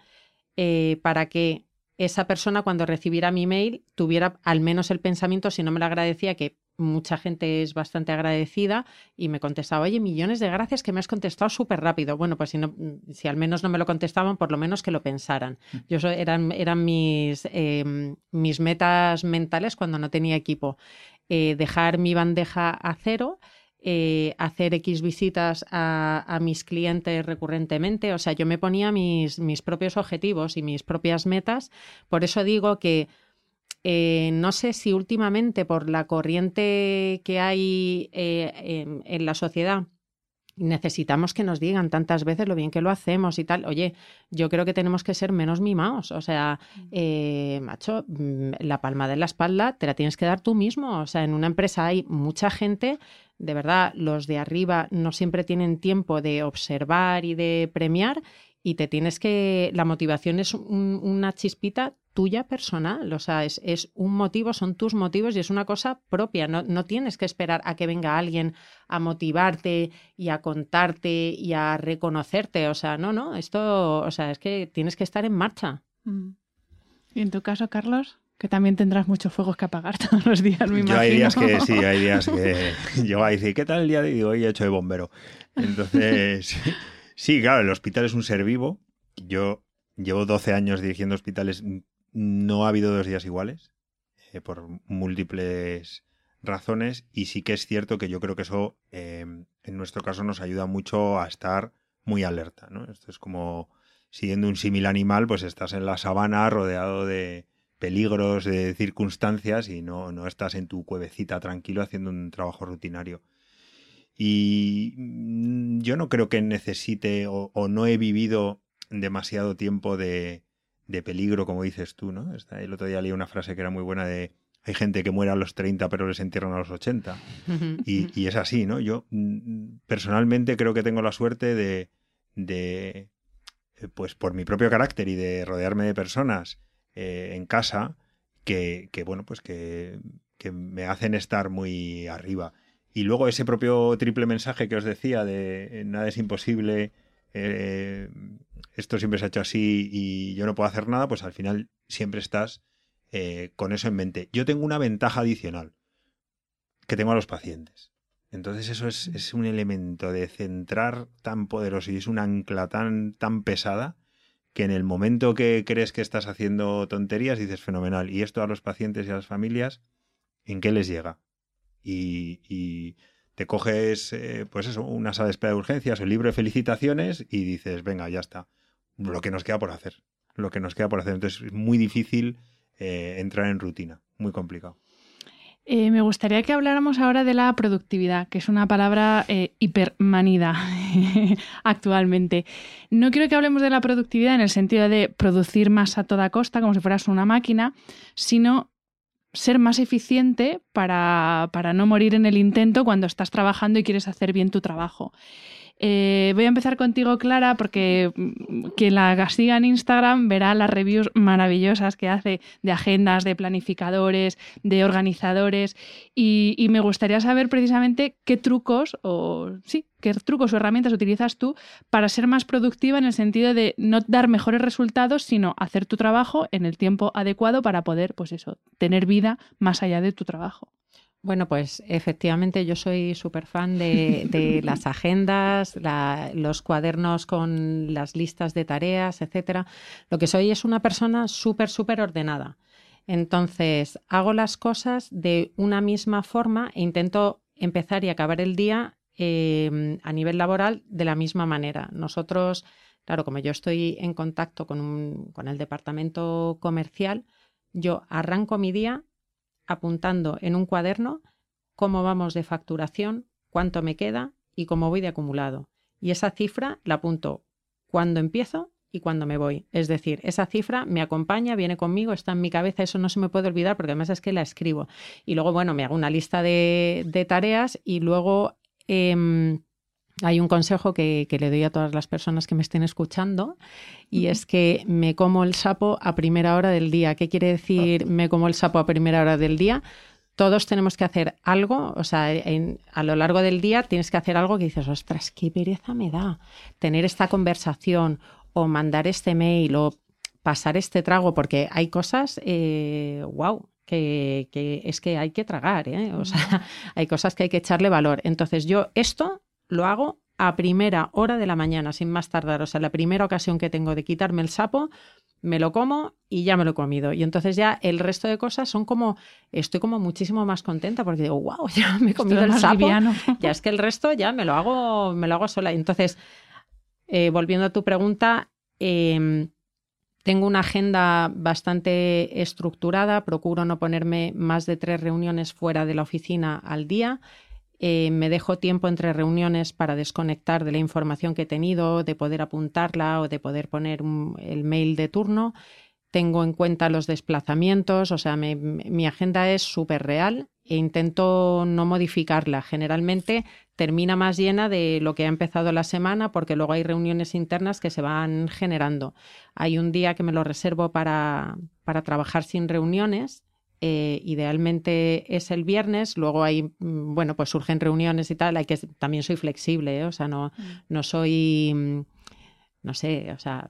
eh, para que esa persona cuando recibiera mi mail tuviera al menos el pensamiento, si no me lo agradecía, que mucha gente es bastante agradecida y me contestaba, oye, millones de gracias que me has contestado súper rápido. Bueno, pues si, no, si al menos no me lo contestaban, por lo menos que lo pensaran. Mm. Yo eran, eran mis, em, mis metas mentales cuando no tenía equipo. Eh, dejar mi bandeja a cero. Eh, hacer X visitas a, a, mis clientes recurrentemente. O sea, yo me ponía mis, mis propios objetivos y mis propias metas. Por eso digo que eh, no sé si últimamente por la corriente que hay eh, en, la sociedad necesitamos que nos digan tantas veces lo bien que lo hacemos y tal. Oye, yo creo que tenemos que ser menos mimados. O sea, mm. eh, macho, mm, la palma de la espalda te la tienes que dar tú mismo. O sea, en una empresa hay mucha gente, de verdad, los de arriba no siempre tienen tiempo de observar y de premiar y te tienes que, la motivación es una chispita tuya personal, o sea, es, es, un motivo, son tus motivos y es una cosa propia, no, no, tienes que esperar a que venga alguien a motivarte y a contarte y a reconocerte, o sea, no, no, esto, o sea, es que tienes que estar en marcha.
Mm. ¿Y en tu caso, Carlos? Que también tendrás muchos fuegos que apagar todos los días, me imagino.
Yo hay días que sí, hay días que yo voy a decir, ¿qué tal el día de hoy? Digo, hoy he hecho de bombero. Entonces... Sí, claro, el hospital es un ser vivo. Yo llevo 12 años dirigiendo hospitales. No ha habido dos días iguales, eh, por múltiples razones. Y sí que es cierto que yo creo que eso, em, en nuestro caso, nos ayuda mucho a estar muy alerta. ¿no? Esto es como siguiendo un símil animal, pues estás en la sabana rodeado de peligros, de circunstancias y no, no estás en tu cuevecita tranquilo haciendo un trabajo rutinario. Y mm, yo no creo que necesite o, no he vivido demasiado tiempo de, de, peligro, como dices tú, ¿no? El otro día leí una frase que era muy buena de hay gente que muere a los 30 pero les entierran a los 80. Y, y es así, ¿no? Yo mm, personalmente creo que tengo la suerte de, de, eh, pues por mi propio carácter y de rodearme de personas eh, en casa que, que, bueno, pues que, que me hacen estar muy arriba. Y luego ese propio triple mensaje que os decía de eh, nada es imposible, eh, esto siempre se ha hecho así y yo no puedo hacer nada, pues al final siempre estás eh, con eso en mente. Yo tengo una ventaja adicional que tengo a los pacientes. Entonces eso es, es, un elemento de centrar tan poderoso y es un ancla tan, tan pesada que en el momento que crees que estás haciendo tonterías dices fenomenal. Y esto a los pacientes y a las familias, ¿en qué les llega? Y, te coges, eh, pues eso, una sala de espera de urgencias el libro de felicitaciones y dices, venga, ya está. Lo que nos queda por hacer. Lo que nos queda por hacer. Entonces es muy difícil eh, entrar en rutina. Muy complicado.
Eh, me gustaría que habláramos ahora de la productividad, que es una palabra hipermanida actualmente. No quiero que hablemos de la productividad en el sentido de producir más a toda costa, como si fueras una máquina, sino ser más eficiente para, para, no morir en el intento cuando estás trabajando y quieres hacer bien tu trabajo. Eh, voy a empezar contigo, Clara, porque mm, quien la siga en Instagram verá las reviews maravillosas que hace de agendas, de planificadores, de organizadores. Y, y me gustaría saber precisamente qué trucos o sí, qué trucos o herramientas utilizas tú para ser más productiva en el sentido de no dar mejores resultados, sino hacer tu trabajo en el tiempo adecuado para poder, pues eso, tener vida más allá de tu trabajo.
Bueno, pues efectivamente yo soy súper fan de, las agendas, los cuadernos con las listas de tareas, etcétera. Lo que soy es una persona súper, súper ordenada. Entonces, hago las cosas de una misma forma e intento empezar y acabar el día em, a nivel laboral de la misma manera. Nosotros, claro, como yo estoy en contacto con, con el departamento comercial, yo arranco mi día apuntando en un cuaderno cómo vamos de facturación, cuánto me queda y cómo voy de acumulado. Y esa cifra la apunto cuando empiezo y cuando me voy. Es decir, esa cifra me acompaña, viene conmigo, está en mi cabeza, eso no se me puede olvidar porque además es que la escribo. Y luego, bueno, me hago una lista de, tareas y luego em, hay un consejo que, le doy a todas las personas que me estén escuchando y es que me como el sapo a primera hora del día. ¿Qué quiere decir me como el sapo a primera hora del día? Todos tenemos que hacer algo, o sea, a lo largo del día tienes que hacer algo que dices, ostras, qué pereza me da tener esta conversación o mandar este mail o pasar este trago, porque hay cosas, wow, eh, que, es que hay que tragar, ¿eh? o sea, hay cosas que hay que echarle valor. Entonces yo esto lo hago a primera hora de la mañana, sin más tardar. O sea, la primera ocasión que tengo de quitarme el sapo, me lo como y ya me lo he comido. Y entonces ya el resto de cosas son como, estoy como muchísimo más contenta porque digo, wow, ya me he comido el sapo. Ya es que el resto ya me lo hago, me lo hago sola. Entonces, eh, volviendo a tu pregunta, em, tengo una agenda bastante estructurada, procuro no ponerme más de tres reuniones fuera de la oficina al día. Eh, me dejo tiempo entre reuniones para desconectar de la información que he tenido, de poder apuntarla o de poder poner el mail de turno. Tengo en cuenta los desplazamientos, o sea, mi agenda es súper real e intento no modificarla. Generalmente termina más llena de lo que ha empezado la semana porque luego hay reuniones internas que se van generando. Hay un día que me lo reservo para, para trabajar sin reuniones eh, idealmente es el viernes, luego hay, mm, bueno, pues surgen reuniones y tal, hay que, también soy flexible, ¿eh? o sea, no, mm. no soy, mm, no sé, o sea...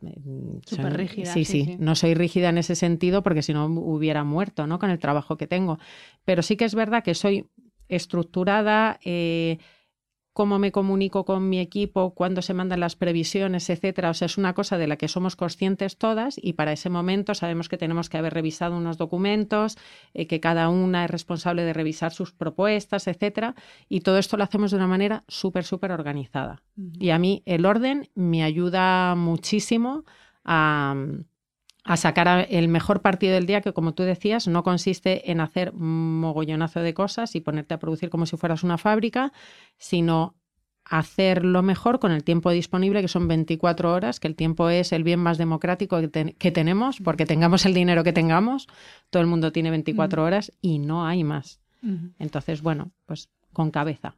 Súper rígida.
Sí, sí, no soy rígida en ese sentido porque si no hubiera muerto, ¿no? Con el trabajo que tengo. Pero sí que es verdad que soy estructurada, eh, cómo me comunico con mi equipo, cuándo se mandan las previsiones, etcétera. O sea, es una cosa de la que somos conscientes todas y para ese momento sabemos que tenemos que haber revisado unos documentos, eh, que cada una es responsable de revisar sus propuestas, etcétera. Y todo esto lo hacemos de una manera súper, súper organizada. Y a mí el orden me ayuda muchísimo a a sacar el mejor partido del día, que como tú decías, no consiste en hacer un mogollonazo de cosas y ponerte a producir como si fueras una fábrica, sino hacer lo mejor con el tiempo disponible, que son 24 horas, que el tiempo es el bien más democrático que, tenemos, porque tengamos el dinero que tengamos, todo el mundo tiene 24 horas y no hay más. Entonces, bueno, pues con cabeza.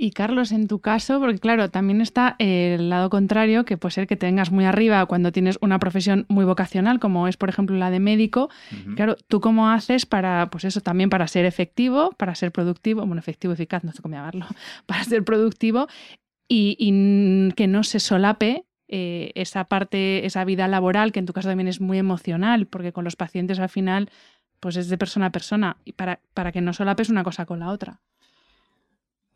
Y Carlos, en tu caso, porque claro, también está el lado contrario, que puede ser que tengas muy arriba cuando tienes una profesión muy vocacional, como es, por ejemplo, la de médico. Claro, ¿tú cómo haces para, pues eso, también para ser efectivo, para ser productivo, bueno, efectivo, eficaz, no sé cómo llamarlo, para ser productivo y, que no se solape eh, esa parte, esa vida laboral, que en tu caso también es muy emocional, porque con los pacientes al final, pues es de persona a persona, y para, para que no solapes una cosa con la otra.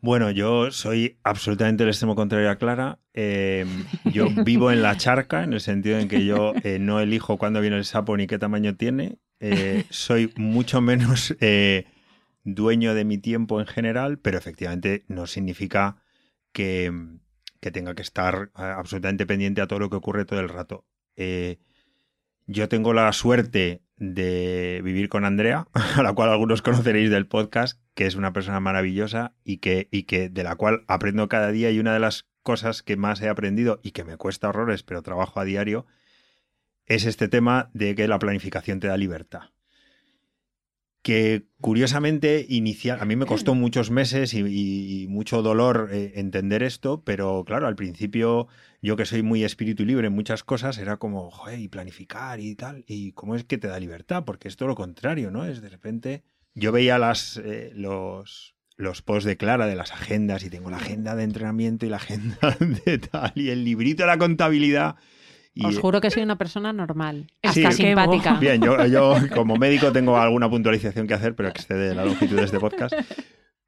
Bueno, yo soy absolutamente el extremo contrario a Clara. Em, yo vivo en la charca, en el sentido en que yo eh, no elijo cuándo viene el sapo ni qué tamaño tiene. Eh, soy mucho menos eh, dueño de mi tiempo en general, pero efectivamente no significa que, que, tenga que estar absolutamente pendiente a todo lo que ocurre todo el rato. yo tengo la suerte de vivir con Andrea, a la cual algunos conoceréis del podcast, que es una persona maravillosa y que, y que de la cual aprendo cada día. Y una de las cosas que más he aprendido y que me cuesta horrores, pero trabajo a diario, es este tema de que la planificación te da libertad que curiosamente inicial, a mí me costó muchos meses y, mucho dolor eh, entender esto, pero claro, al principio yo que soy muy espíritu libre en muchas cosas, era como, joder, y planificar y tal, y cómo es que te da libertad, porque es todo lo contrario, ¿no? Es de repente, yo veía las, eh, los, los posts de Clara de las agendas y tengo la agenda de entrenamiento y la agenda de tal, y el librito de la contabilidad
os juro que soy una persona normal, hasta simpática.
Bien, yo, como médico tengo alguna puntualización que hacer, pero excede la longitud de este podcast.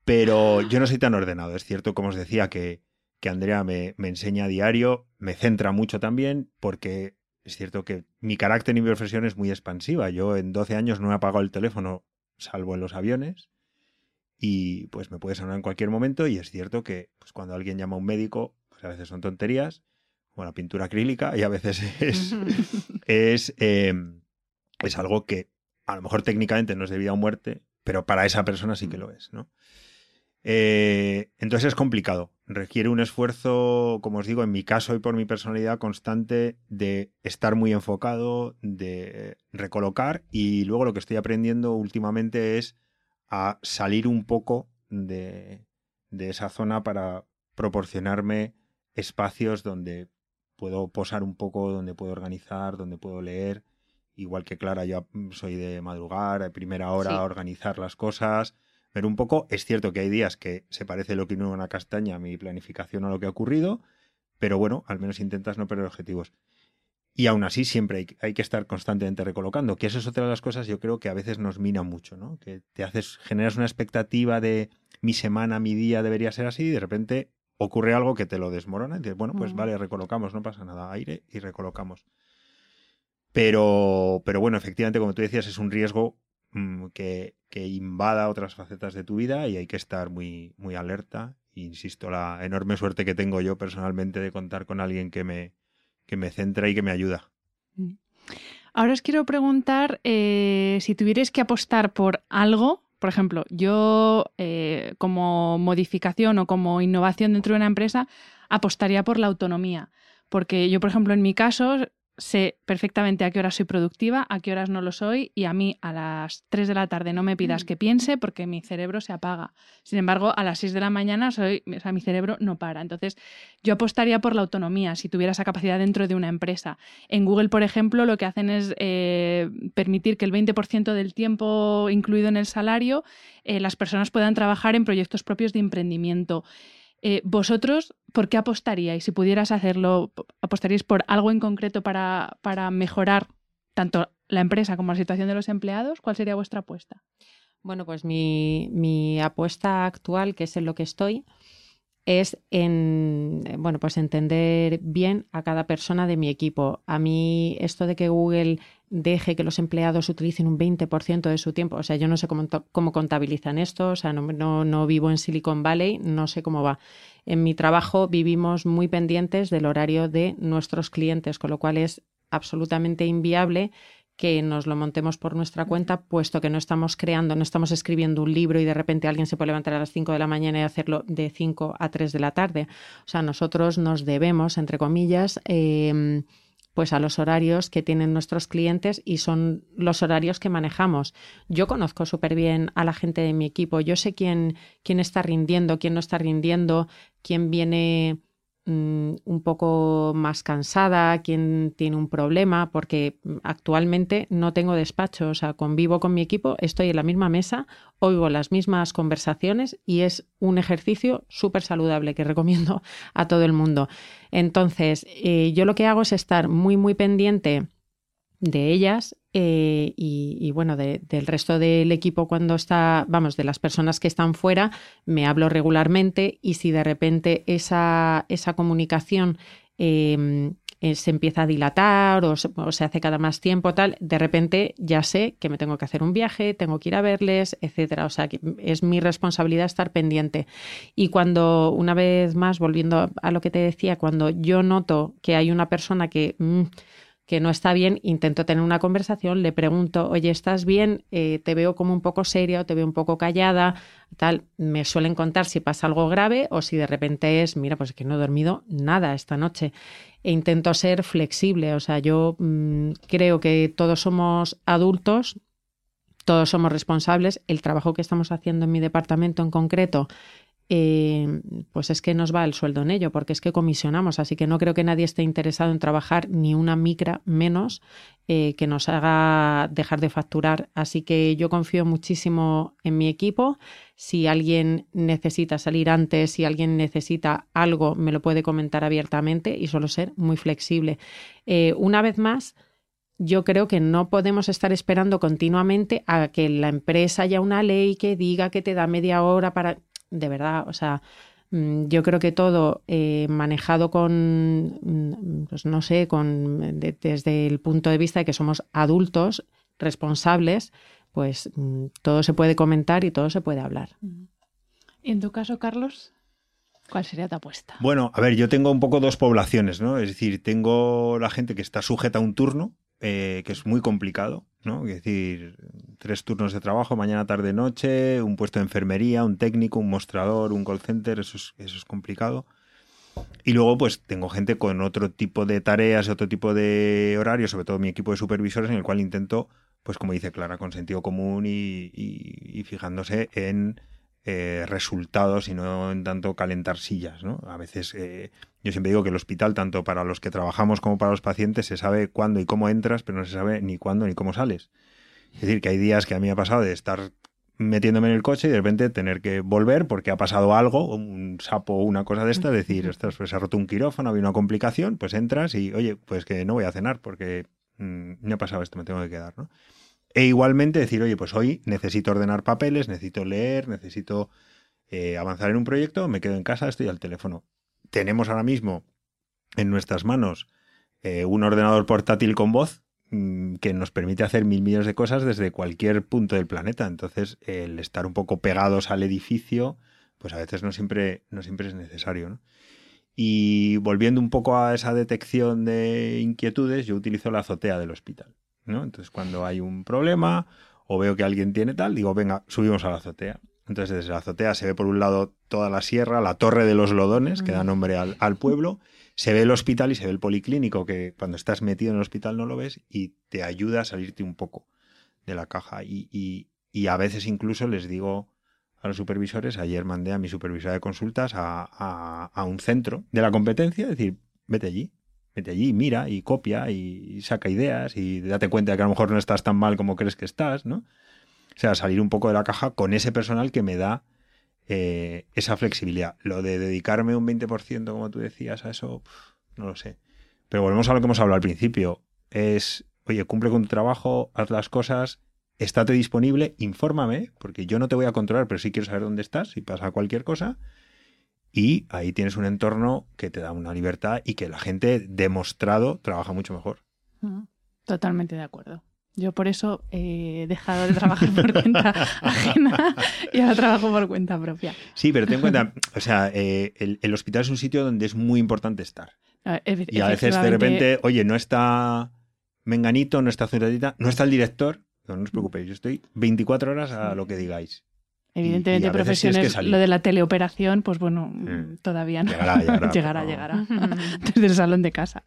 Pero yo no soy tan ordenado. Es cierto, como os decía, que, que Andrea me, me enseña a diario, me centra mucho también, porque es cierto que mi carácter y mi profesión es muy expansiva. Yo en 12 años no he apagado el teléfono, salvo en los aviones, y pues me puede sonar en cualquier momento. Y es cierto que pues, cuando alguien llama a un médico, pues a veces son tonterías, bueno, pintura acrílica y a veces es, es, em, es algo que a lo mejor técnicamente no es de vida o muerte, pero para esa persona sí que lo es, ¿no? Eh, entonces es complicado. Requiere un esfuerzo, como os digo, en mi caso y por mi personalidad constante, de estar muy enfocado, de recolocar y luego lo que estoy aprendiendo últimamente es a salir un poco de, de esa zona para proporcionarme espacios donde puedo posar un poco donde puedo organizar, donde puedo leer. Igual que Clara, yo soy de madrugar, a primera hora, organizar las cosas. Pero un poco, es cierto que hay días que se parece lo que no una castaña, mi planificación a lo que ha ocurrido, pero bueno, al menos intentas no perder objetivos. Y aún así siempre hay, hay, que estar constantemente recolocando, que eso es otra de las cosas yo creo que a veces nos mina mucho, ¿no? Que te haces, generas una expectativa de mi semana, mi día debería ser así y de repente ocurre algo que te lo desmorona y dices, bueno, pues vale, recolocamos, no pasa nada, aire y recolocamos. Pero, pero bueno, efectivamente, como tú decías, es un riesgo mm, que, que, invada otras facetas de tu vida y hay que estar muy, muy alerta. Insisto, la enorme suerte que tengo yo personalmente de contar con alguien que me, que me centra y que me ayuda. Mm.
Ahora os quiero preguntar eh, si tuvierais que apostar por algo, por ejemplo, yo eh, como modificación o como innovación dentro de una empresa apostaría por la autonomía. Porque yo, por ejemplo, en mi caso, sé perfectamente a qué horas soy productiva, a qué horas no lo soy y a mí a las 3 de la tarde no me pidas mm. que piense porque mi cerebro se apaga. Sin embargo, a las 6 de la mañana soy, o sea, mi cerebro no para. Entonces, yo apostaría por la autonomía si tuviera esa capacidad dentro de una empresa. En Google, por ejemplo, lo que hacen es eh, permitir que el 20% del tiempo incluido en el salario eh, las personas puedan trabajar en proyectos propios de emprendimiento. Eh, ¿Vosotros por qué apostaríais? Si pudieras hacerlo, ¿apostaríais por algo en concreto para, para mejorar tanto la empresa como la situación de los empleados? ¿Cuál sería vuestra apuesta?
Bueno, pues mi, mi apuesta actual, que es en lo que estoy, es en bueno, pues entender bien a cada persona de mi equipo. A mí esto de que Google deje que los empleados utilicen un 20% de su tiempo, o sea, yo no sé cómo, cómo contabilizan esto, o sea, no, no, no, vivo en Silicon Valley, no sé cómo va. En mi trabajo vivimos muy pendientes del horario de nuestros clientes, con lo cual es absolutamente inviable que nos lo montemos por nuestra cuenta, puesto que no estamos creando, no estamos escribiendo un libro y de repente alguien se puede levantar a las 5 de la mañana y hacerlo de 5 a 3 de la tarde. O sea, nosotros nos debemos, entre comillas, em, pues a los horarios que tienen nuestros clientes y son los horarios que manejamos. Yo conozco súper bien a la gente de mi equipo, yo sé quién, quién está rindiendo, quién no está rindiendo, quién viene Mm, un poco más cansada, quien tiene un problema, porque actualmente no tengo despacho, o sea, convivo con mi equipo, estoy en la misma mesa, oigo las mismas conversaciones y es un ejercicio súper saludable que recomiendo a todo el mundo. Entonces, eh, yo lo que hago es estar muy, muy pendiente de ellas eh, y, bueno, del resto del equipo cuando está, vamos, de las personas que están fuera, me hablo regularmente y si de repente esa, esa comunicación em, eh, se empieza a dilatar o se, hace cada más tiempo, tal, de repente ya sé que me tengo que hacer un viaje, tengo que ir a verles, etcétera. O sea, que es mi responsabilidad estar pendiente. Y cuando, una vez más, volviendo a lo que te decía, cuando yo noto que hay una persona que... Mm, que no está bien, intento tener una conversación, le pregunto, oye, ¿estás bien? Eh, te veo como un poco seria o te veo un poco callada, tal. Me suelen contar si pasa algo grave o si de repente es, mira, pues es que no he dormido nada esta noche. E intento ser flexible, o sea, yo mm, creo que todos somos adultos, todos somos responsables. El trabajo que estamos haciendo en mi departamento en concreto eh, pues es que nos va el sueldo en ello, porque es que comisionamos, así que no creo que nadie esté interesado en trabajar ni una micra menos eh, que nos haga dejar de facturar. Así que yo confío muchísimo en mi equipo. Si alguien necesita salir antes, si alguien necesita algo, me lo puede comentar abiertamente y solo ser muy flexible. Eh, una vez más, yo creo que no podemos estar esperando continuamente a que la empresa haya una ley que diga que te da media hora para de verdad, o sea, mm, yo creo que todo eh, manejado con, mm, pues no sé, con desde el punto de vista de que somos adultos responsables, pues mm, todo se puede comentar y todo se puede hablar.
¿Y en tu caso, Carlos? ¿Cuál sería tu apuesta?
Bueno, a ver, yo tengo un poco dos poblaciones, ¿no? Es decir, tengo la gente que está sujeta a un turno, eh, que es muy complicado, ¿no? Es decir, tres turnos de trabajo, mañana, tarde, noche, un puesto de enfermería, un técnico, un mostrador, un call center, eso es, eso es complicado. Y luego, pues tengo gente con otro tipo de tareas, otro tipo de horarios, sobre todo mi equipo de supervisores, en el cual intento, pues como dice Clara, con sentido común y fijándose en eh, resultados y no en tanto calentar sillas. ¿no? A veces eh, yo siempre digo que el hospital, tanto para los que trabajamos como para los pacientes, se sabe cuándo y cómo entras, pero no se sabe ni cuándo ni cómo sales. Es decir, que hay días que a mí me ha pasado de estar metiéndome en el coche y de repente tener que volver porque ha pasado algo, un sapo o una cosa de esta, decir, pues se ha roto un quirófano, había una complicación, pues entras y, oye, pues que no voy a cenar porque mm, me ha pasado esto, me tengo que quedar, ¿no? E igualmente decir, oye, pues hoy necesito ordenar papeles, necesito leer, necesito eh, avanzar en un proyecto, me quedo en casa, estoy al teléfono. Tenemos ahora mismo en nuestras manos eh, un ordenador portátil con voz Mm, que nos permite hacer mil millones de cosas desde cualquier punto del planeta. Entonces, el estar un poco pegados al edificio, pues a veces no siempre, no siempre es necesario. Y volviendo un poco a esa detección de inquietudes, yo utilizo la azotea del hospital. ¿No? Entonces, cuando hay un problema o veo que alguien tiene tal, digo, venga, subimos a la azotea. Entonces, desde la azotea se ve por un lado toda la sierra, la torre de los lodones, que da nombre al, al pueblo, se ve el hospital y se ve el policlínico, que cuando estás metido en el hospital no lo ves y te ayuda a salirte un poco de la caja. Y, a veces incluso les digo a los supervisores, ayer mandé a mi supervisora de consultas a, un centro de la competencia, es decir, vete allí, vete allí, mira y copia y, saca ideas y date cuenta de que a lo mejor no estás tan mal como crees que estás, ¿no? O sea, salir un poco de la caja con ese personal que me da eh, esa flexibilidad. Lo de dedicarme un 20%, como tú decías, a eso, no lo sé. Pero volvemos a lo que hemos hablado al principio. Es, oye, cumple con tu trabajo, haz las cosas, estate disponible, infórmame, porque yo no te voy a controlar, pero sí quiero saber dónde estás, si pasa cualquier cosa. Y ahí tienes un entorno que te da una libertad y que la gente demostrado trabaja mucho mejor.
Totalmente de acuerdo. Yo por eso he dejado de trabajar por cuenta ajena y ahora trabajo por cuenta propia.
Sí, pero ten en cuenta, o sea, eh, el, hospital es un sitio donde es muy importante estar. y a veces de repente, oye, no está Menganito, no está Zuradita, no está el director. No, os preocupéis, yo estoy 24 horas a lo que digáis.
Evidentemente, profesiones, lo de la teleoperación, pues bueno, mm. todavía no.
Llegará, llegará.
llegará, llegará. Desde el salón de casa.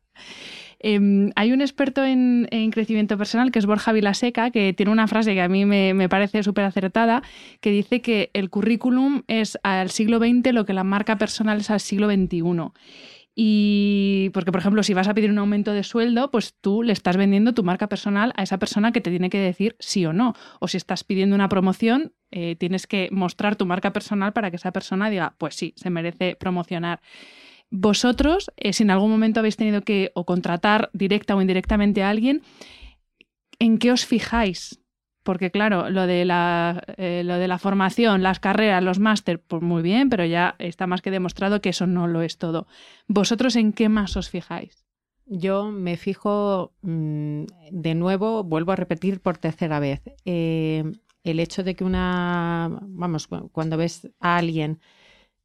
Em, hay un experto en, crecimiento personal que es Borja Vilaseca, que tiene una frase que a mí me, parece súper acertada, que dice que el currículum es al siglo XX lo que la marca personal es al siglo XXI. Y porque, por ejemplo, si vas a pedir un aumento de sueldo, pues tú le estás vendiendo tu marca personal a esa persona que te tiene que decir sí o no. O si estás pidiendo una promoción, eh, tienes que mostrar tu marca personal para que esa persona diga, pues sí, se merece promocionar. Vosotros, eh, si en algún momento habéis tenido que contratar directa o indirectamente a alguien, ¿en qué os fijáis? Porque claro, lo de la, eh, lo de la formación, las carreras, los máster, pues muy bien, pero ya está más que demostrado que eso no lo es todo. ¿Vosotros en qué más os fijáis?
Yo me fijo, mm, de nuevo, vuelvo a repetir por tercera vez, el hecho de que una, vamos, cuando ves a alguien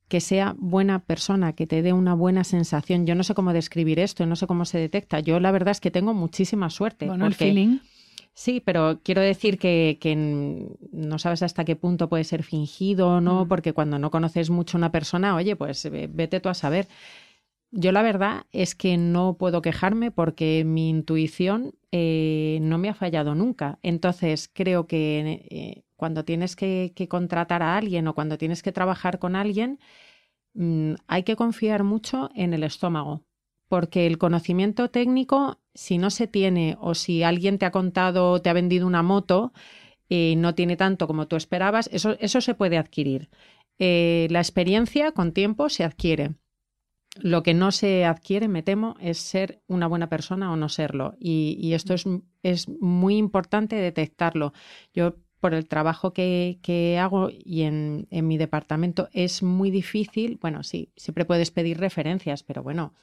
que sea buena persona, que te dé una buena sensación. Yo no sé cómo describir esto, no sé cómo se detecta. Yo la verdad es que tengo muchísima suerte.
Bueno, el feeling.
Sí, pero quiero decir que, no sabes hasta qué punto puede ser fingido o no, mm. porque cuando no conoces mucho a una persona, oye, pues vete tú a saber. Yo la verdad es que no puedo quejarme porque mi intuición eh, no me ha fallado nunca. Entonces creo que eh, cuando tienes que, contratar a alguien o cuando tienes que trabajar con alguien, mm, hay que confiar mucho en el estómago, porque el conocimiento técnico, si no se tiene o si alguien te ha contado, te ha vendido una moto, y no tiene tanto como tú esperabas, eso, eso se puede adquirir. Eh, la experiencia con tiempo se adquiere. Lo que no se adquiere, me temo, es ser una buena persona o no serlo. Y, esto es, es, muy importante detectarlo. Yo por el trabajo que, hago y en, mi departamento es muy difícil. Bueno, sí, siempre puedes pedir referencias, pero bueno,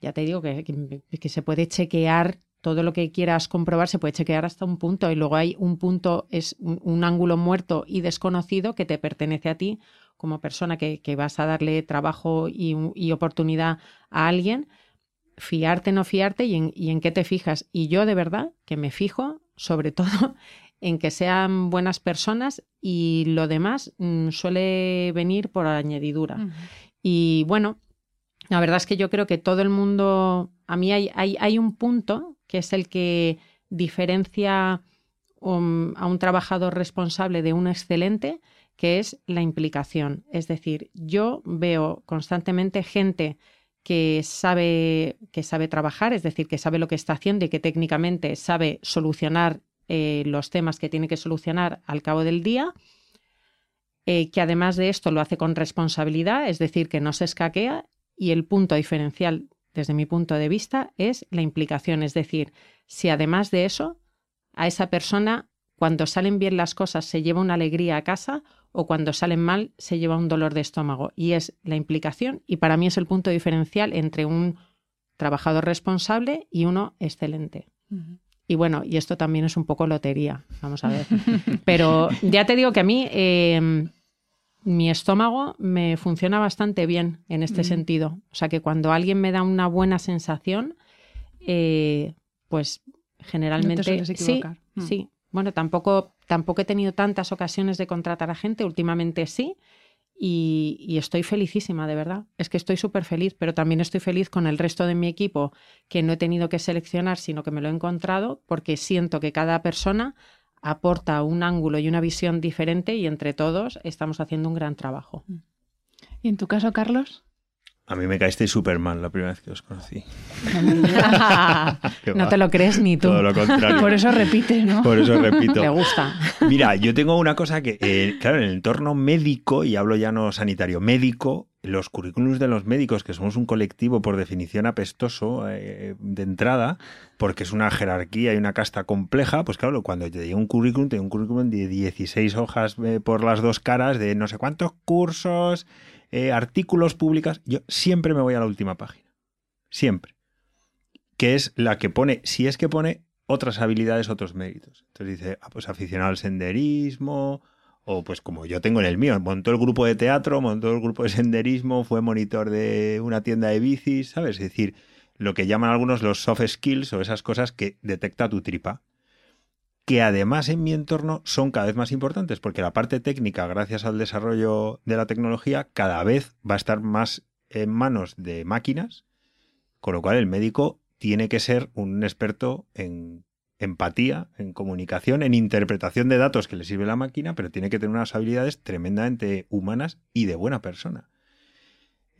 ya te digo que, que, se puede chequear todo lo que quieras comprobar, se puede chequear hasta un punto y luego hay un punto, es un, ángulo muerto y desconocido que te pertenece a ti como persona que, vas a darle trabajo y, oportunidad a alguien. Fiarte, no fiarte y en, y en qué te fijas. Y yo de verdad que me fijo sobre todo en que sean buenas personas y lo demás mm, suele venir por añadidura. Y bueno, la verdad es que yo creo que todo el mundo, a mí hay, hay, un punto que es el que diferencia um, a un trabajador responsable de un excelente, que es la implicación. Es decir, yo veo constantemente gente que sabe, que sabe trabajar, es decir, que sabe lo que está haciendo y que técnicamente sabe solucionar eh, los temas que tiene que solucionar al cabo del día, eh, que además de esto lo hace con responsabilidad, es decir, que no se escaquea y el punto diferencial desde mi punto de vista es la implicación, es decir, si además de eso a esa persona cuando salen bien las cosas se lleva una alegría a casa o cuando salen mal se lleva un dolor de estómago y es la implicación y para mí es el punto diferencial entre un trabajador responsable y uno excelente. Y bueno, y esto también es un poco lotería, vamos a ver. Pero ya te digo que a mí em, mi estómago me funciona bastante bien en este sentido. O sea que cuando alguien me da una buena sensación, eh, pues generalmente sí, mm. sí. Bueno, tampoco, tampoco he tenido tantas ocasiones de contratar a gente, últimamente sí, y, estoy felicísima, de verdad. Es que estoy súper feliz, pero también estoy feliz con el resto de mi equipo que no he tenido que seleccionar, sino que me lo he encontrado, porque siento que cada persona aporta un ángulo y una visión diferente y entre todos estamos haciendo un gran trabajo.
¿Y en tu caso, Carlos?
A mí me caíste súper mal la primera vez que os conocí.
no te lo crees ni tú.
Todo lo contrario.
Por eso repites, ¿no?
Por eso repito.
Le gusta.
Mira, yo tengo una cosa que, eh, claro, en el entorno médico, y hablo ya no sanitario, médico, los currículums de los médicos, que somos un colectivo por definición apestoso eh, de entrada, porque es una jerarquía y una casta compleja, pues claro, cuando te llega un currículum, te un currículum de 16 hojas eh, por las dos caras, de no sé cuántos cursos, eh, artículos públicos, yo siempre me voy a la última página. Siempre. Que es la que pone, si es que pone otras habilidades, otros méritos. Entonces dice, ah, pues aficionado al senderismo, o pues como yo tengo en el mío, montó el grupo de teatro, montó el grupo de senderismo, fue monitor de una tienda de bicis, ¿sabes? Es decir, lo que llaman algunos los soft skills o esas cosas que detecta tu tripa que además en mi entorno son cada vez más importantes, porque la parte técnica, gracias al desarrollo de la tecnología, cada vez va a estar más en manos de máquinas, con lo cual el médico tiene que ser un experto en empatía, en comunicación, en interpretación de datos que le sirve la máquina, pero tiene que tener unas habilidades tremendamente humanas y de buena persona.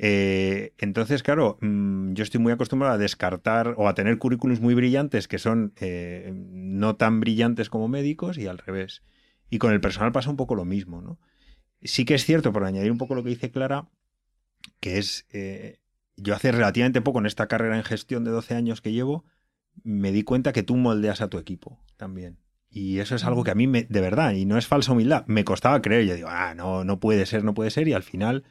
Eh, entonces, claro, mm, yo estoy muy acostumbrado a descartar o a tener currículums muy brillantes que son eh, no tan brillantes como médicos y al revés. Y con el personal pasa un poco lo mismo, ¿no? Sí que es cierto, por añadir un poco lo que dice Clara, que es, eh, yo hace relativamente poco en esta carrera en gestión de 12 años que llevo, me di cuenta que tú moldeas a tu equipo también. Y eso es algo que a mí, me, de verdad, y no es falsa humildad, me costaba creer. Yo digo, ah, no, no puede ser, no puede ser, y al final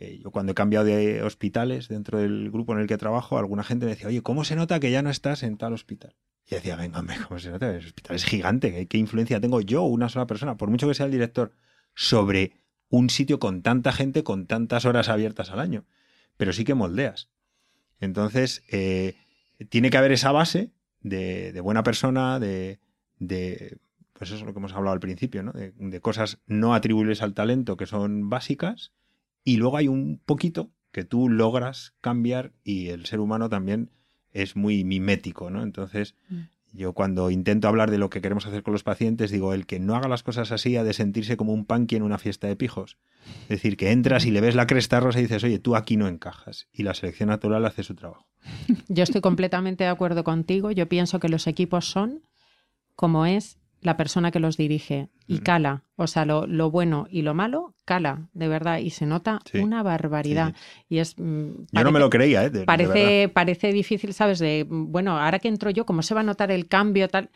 eh, yo cuando he cambiado de hospitales dentro del grupo en el que trabajo, alguna gente me decía, oye, ¿cómo se nota que ya no estás en tal hospital? Y decía, venga, ¿cómo se nota? El hospital es gigante, ¿qué influencia tengo yo, una sola persona, por mucho que sea el director, sobre un sitio con tanta gente, con tantas horas abiertas al año? Pero sí que moldeas. Entonces, eh, tiene que haber esa base de, buena persona, de, pues eso es lo que hemos hablado al principio, ¿no? de, de cosas no atribuibles al talento que son básicas y luego hay un poquito que tú logras cambiar y el ser humano también es muy mimético, ¿no? Entonces, mm. yo cuando intento hablar de lo que queremos hacer con los pacientes, digo, el que no haga las cosas así ha de sentirse como un punky en una fiesta de pijos. Es decir, que entras y le ves la cresta rosa y dices, oye, tú aquí no encajas. Y la selección natural hace su trabajo.
Yo estoy completamente de acuerdo contigo. Yo pienso que los equipos son como es la persona que los dirige y cala, o sea, lo, bueno y lo malo, cala, de verdad, y se nota una barbaridad. Y es.
Mm, yo no me lo creía, ¿eh?
parece, parece difícil, ¿sabes? De, bueno, ahora que entro yo, ¿cómo se va a notar el cambio? tal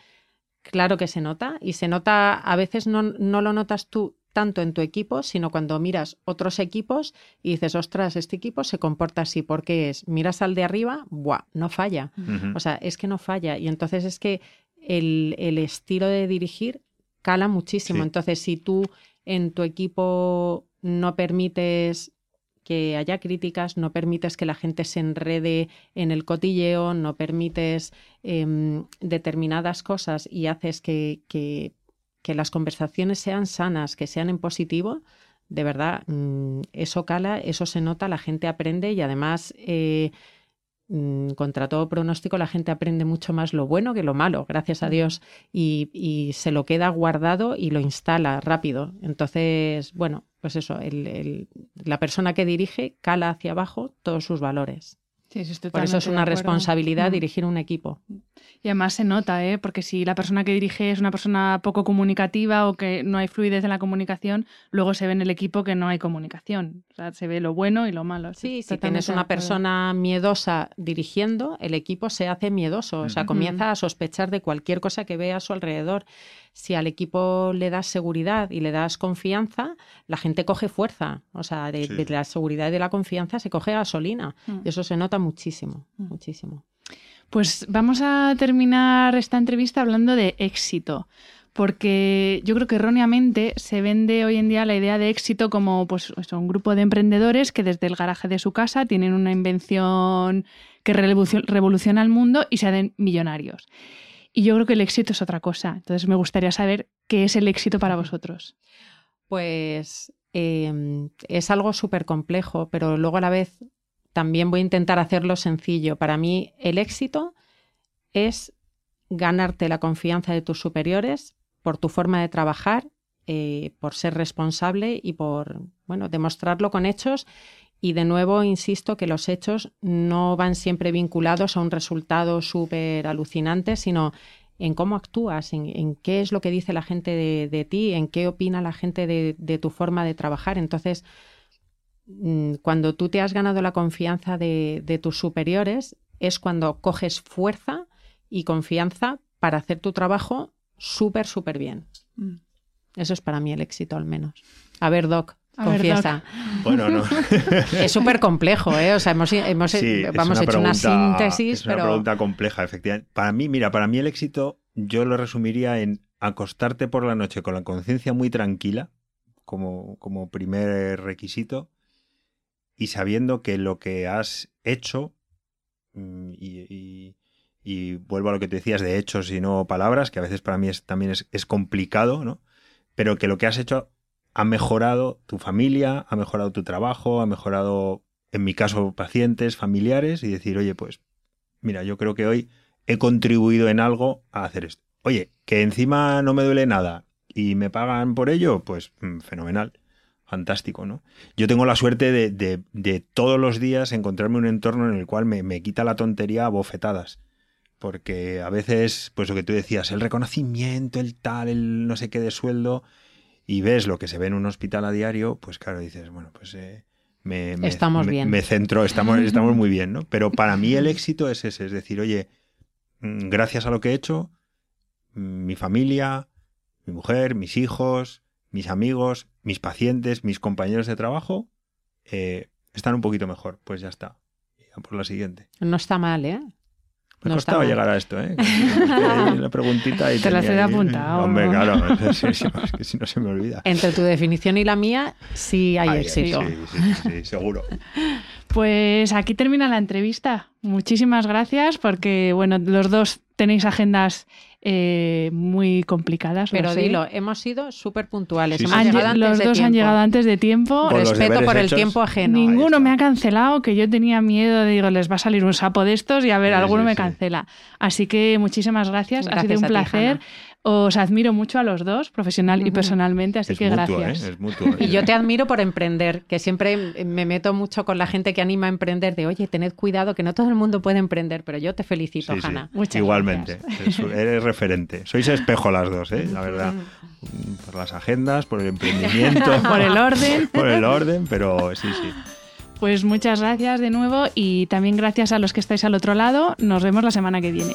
Claro que se nota, y se nota, a veces no, no lo notas tú tanto en tu equipo, sino cuando miras otros equipos y dices, ostras, este equipo se comporta así, porque es, miras al de arriba, ¡buah! No falla. O sea, es que no falla. Y entonces es que el, estilo de dirigir cala muchísimo. Entonces, si tú en tu equipo no permites que haya críticas, no permites que la gente se enrede en el cotilleo, no permites em, determinadas cosas y haces que, que, las conversaciones sean sanas, que sean en positivo, de verdad, mm, eso cala, eso se nota, la gente aprende y además eh, contra todo pronóstico la gente aprende mucho más lo bueno que lo malo, gracias a Dios, y, se lo queda guardado y lo instala rápido. Entonces, bueno, pues eso, la persona que dirige cala hacia abajo todos sus valores. Por eso es una responsabilidad mm. dirigir un equipo.
Y además se nota, ¿eh? porque si la persona que dirige es una persona poco comunicativa o que no hay fluidez en la comunicación, luego se ve en el equipo que no hay comunicación. O sea, se ve lo bueno y lo malo.
Sí, si tienes una persona miedosa dirigiendo, el equipo se hace miedoso, o sea, comienza a sospechar de cualquier cosa que ve a su alrededor. Si al equipo le das seguridad y le das confianza, la gente coge fuerza. O sea, de, la seguridad y de la confianza se coge gasolina. Mm. Y eso se nota muchísimo, mm. muchísimo.
Pues vamos a terminar esta entrevista hablando de éxito, porque yo creo que erróneamente se vende hoy en día la idea de éxito como pues, un grupo de emprendedores que desde el garaje de su casa tienen una invención que revoluciona el mundo y se hacen millonarios. Y yo creo que el éxito es otra cosa. Entonces me gustaría saber qué es el éxito para vosotros.
Pues em, es algo súper complejo, pero luego a la vez también voy a intentar hacerlo sencillo. Para mí el éxito es ganarte la confianza de tus superiores por tu forma de trabajar, eh, por ser responsable y por bueno, demostrarlo con hechos. Y de nuevo, insisto que los hechos no van siempre vinculados a un resultado súper alucinante, sino en cómo actúas, en, qué es lo que dice la gente de, ti, en qué opina la gente de, de tu forma de trabajar. Entonces, Mm, cuando tú te has ganado la confianza de, tus superiores, es cuando coges fuerza y confianza para hacer tu trabajo súper, súper bien. Mm. Eso es para mí el éxito, al menos. A ver, Doc, confiesa.
Bueno, no.
es súper complejo, ¿eh? O sea, hemos, hemos vamos, hecho una síntesis.
Es una pregunta compleja, efectivamente. Para mí, mira, para mí el éxito yo lo resumiría en acostarte por la noche con la conciencia muy tranquila, como, como primer requisito, y sabiendo que lo que has hecho, mm, y, vuelvo a lo que te decías de hechos y no palabras, que a veces para mí es, también es, complicado, ¿no? Pero que lo que has hecho ha mejorado tu familia, ha mejorado tu trabajo, ha mejorado, en mi caso, pacientes, familiares, y decir, oye, pues, mira, yo creo que hoy he contribuido en algo a hacer esto. Oye, que encima no me duele nada y me pagan por ello, pues mm, fenomenal fantástico, ¿no? Yo tengo la suerte de, todos los días encontrarme un entorno en el cual me, quita la tontería a bofetadas. Porque a veces, pues lo que tú decías, el reconocimiento, el tal, el no sé qué de sueldo, y ves lo que se ve en un hospital a diario, pues claro, dices, bueno, pues eh, me,
estamos bien.
me centro, estamos, estamos muy bien, ¿no? Pero para mí el éxito es ese, es decir, oye, mm, gracias a lo que he hecho, mm, mi familia, mi mujer, mis hijos, mis amigos, mis pacientes, mis compañeros de trabajo eh, están un poquito mejor. Pues ya está. Y por la siguiente.
No está mal, ¿eh?
Me no costaba llegar a esto, ¿eh? La preguntita y
Te la he apuntado.
Hombre, claro, es que si no se me olvida.
Entre tu definición y la mía, sí hay éxito.
Sí, sí, sí, seguro.
Pues aquí termina la entrevista. Muchísimas gracias porque, bueno, los dos tenéis agendas eh, muy complicadas.
Pero dilo, hemos sido súper puntuales.
los dos han llegado antes de tiempo.
Respeto por el tiempo ajeno.
Ninguno me ha cancelado, que yo tenía miedo, digo, les va a salir un sapo de estos y a ver, alguno me cancela. Así que muchísimas gracias, ha sido un placer. Os admiro mucho a los dos, profesional y personalmente, así que gracias.
¿eh? ¿eh?
Y yo te admiro por emprender, que siempre me meto mucho con la gente que anima a emprender, de oye, tened cuidado, que no todo el mundo puede emprender, pero yo te felicito, Hanna.
Igualmente, eres referente. Sois espejo las dos, ¿eh? la verdad. Por las agendas, por el emprendimiento.
por el orden.
por el orden, pero sí, sí.
Pues muchas gracias de nuevo y también gracias a los que estáis al otro lado. Nos vemos la semana que viene.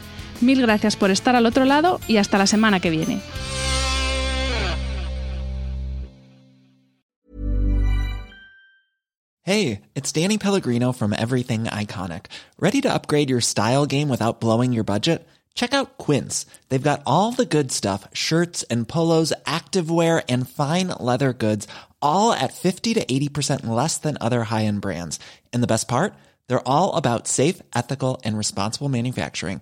Mil gracias por estar al otro lado y hasta la semana que viene.
Hey, it's Danny Pellegrino from Everything Iconic. Ready to upgrade your style game without blowing your budget? Check out Quince. They've got all the good stuff shirts and polos, activewear, and fine leather goods all at 50 to 80% less than other high-end brands. And the best part? They're all about safe, ethical, and responsible manufacturing.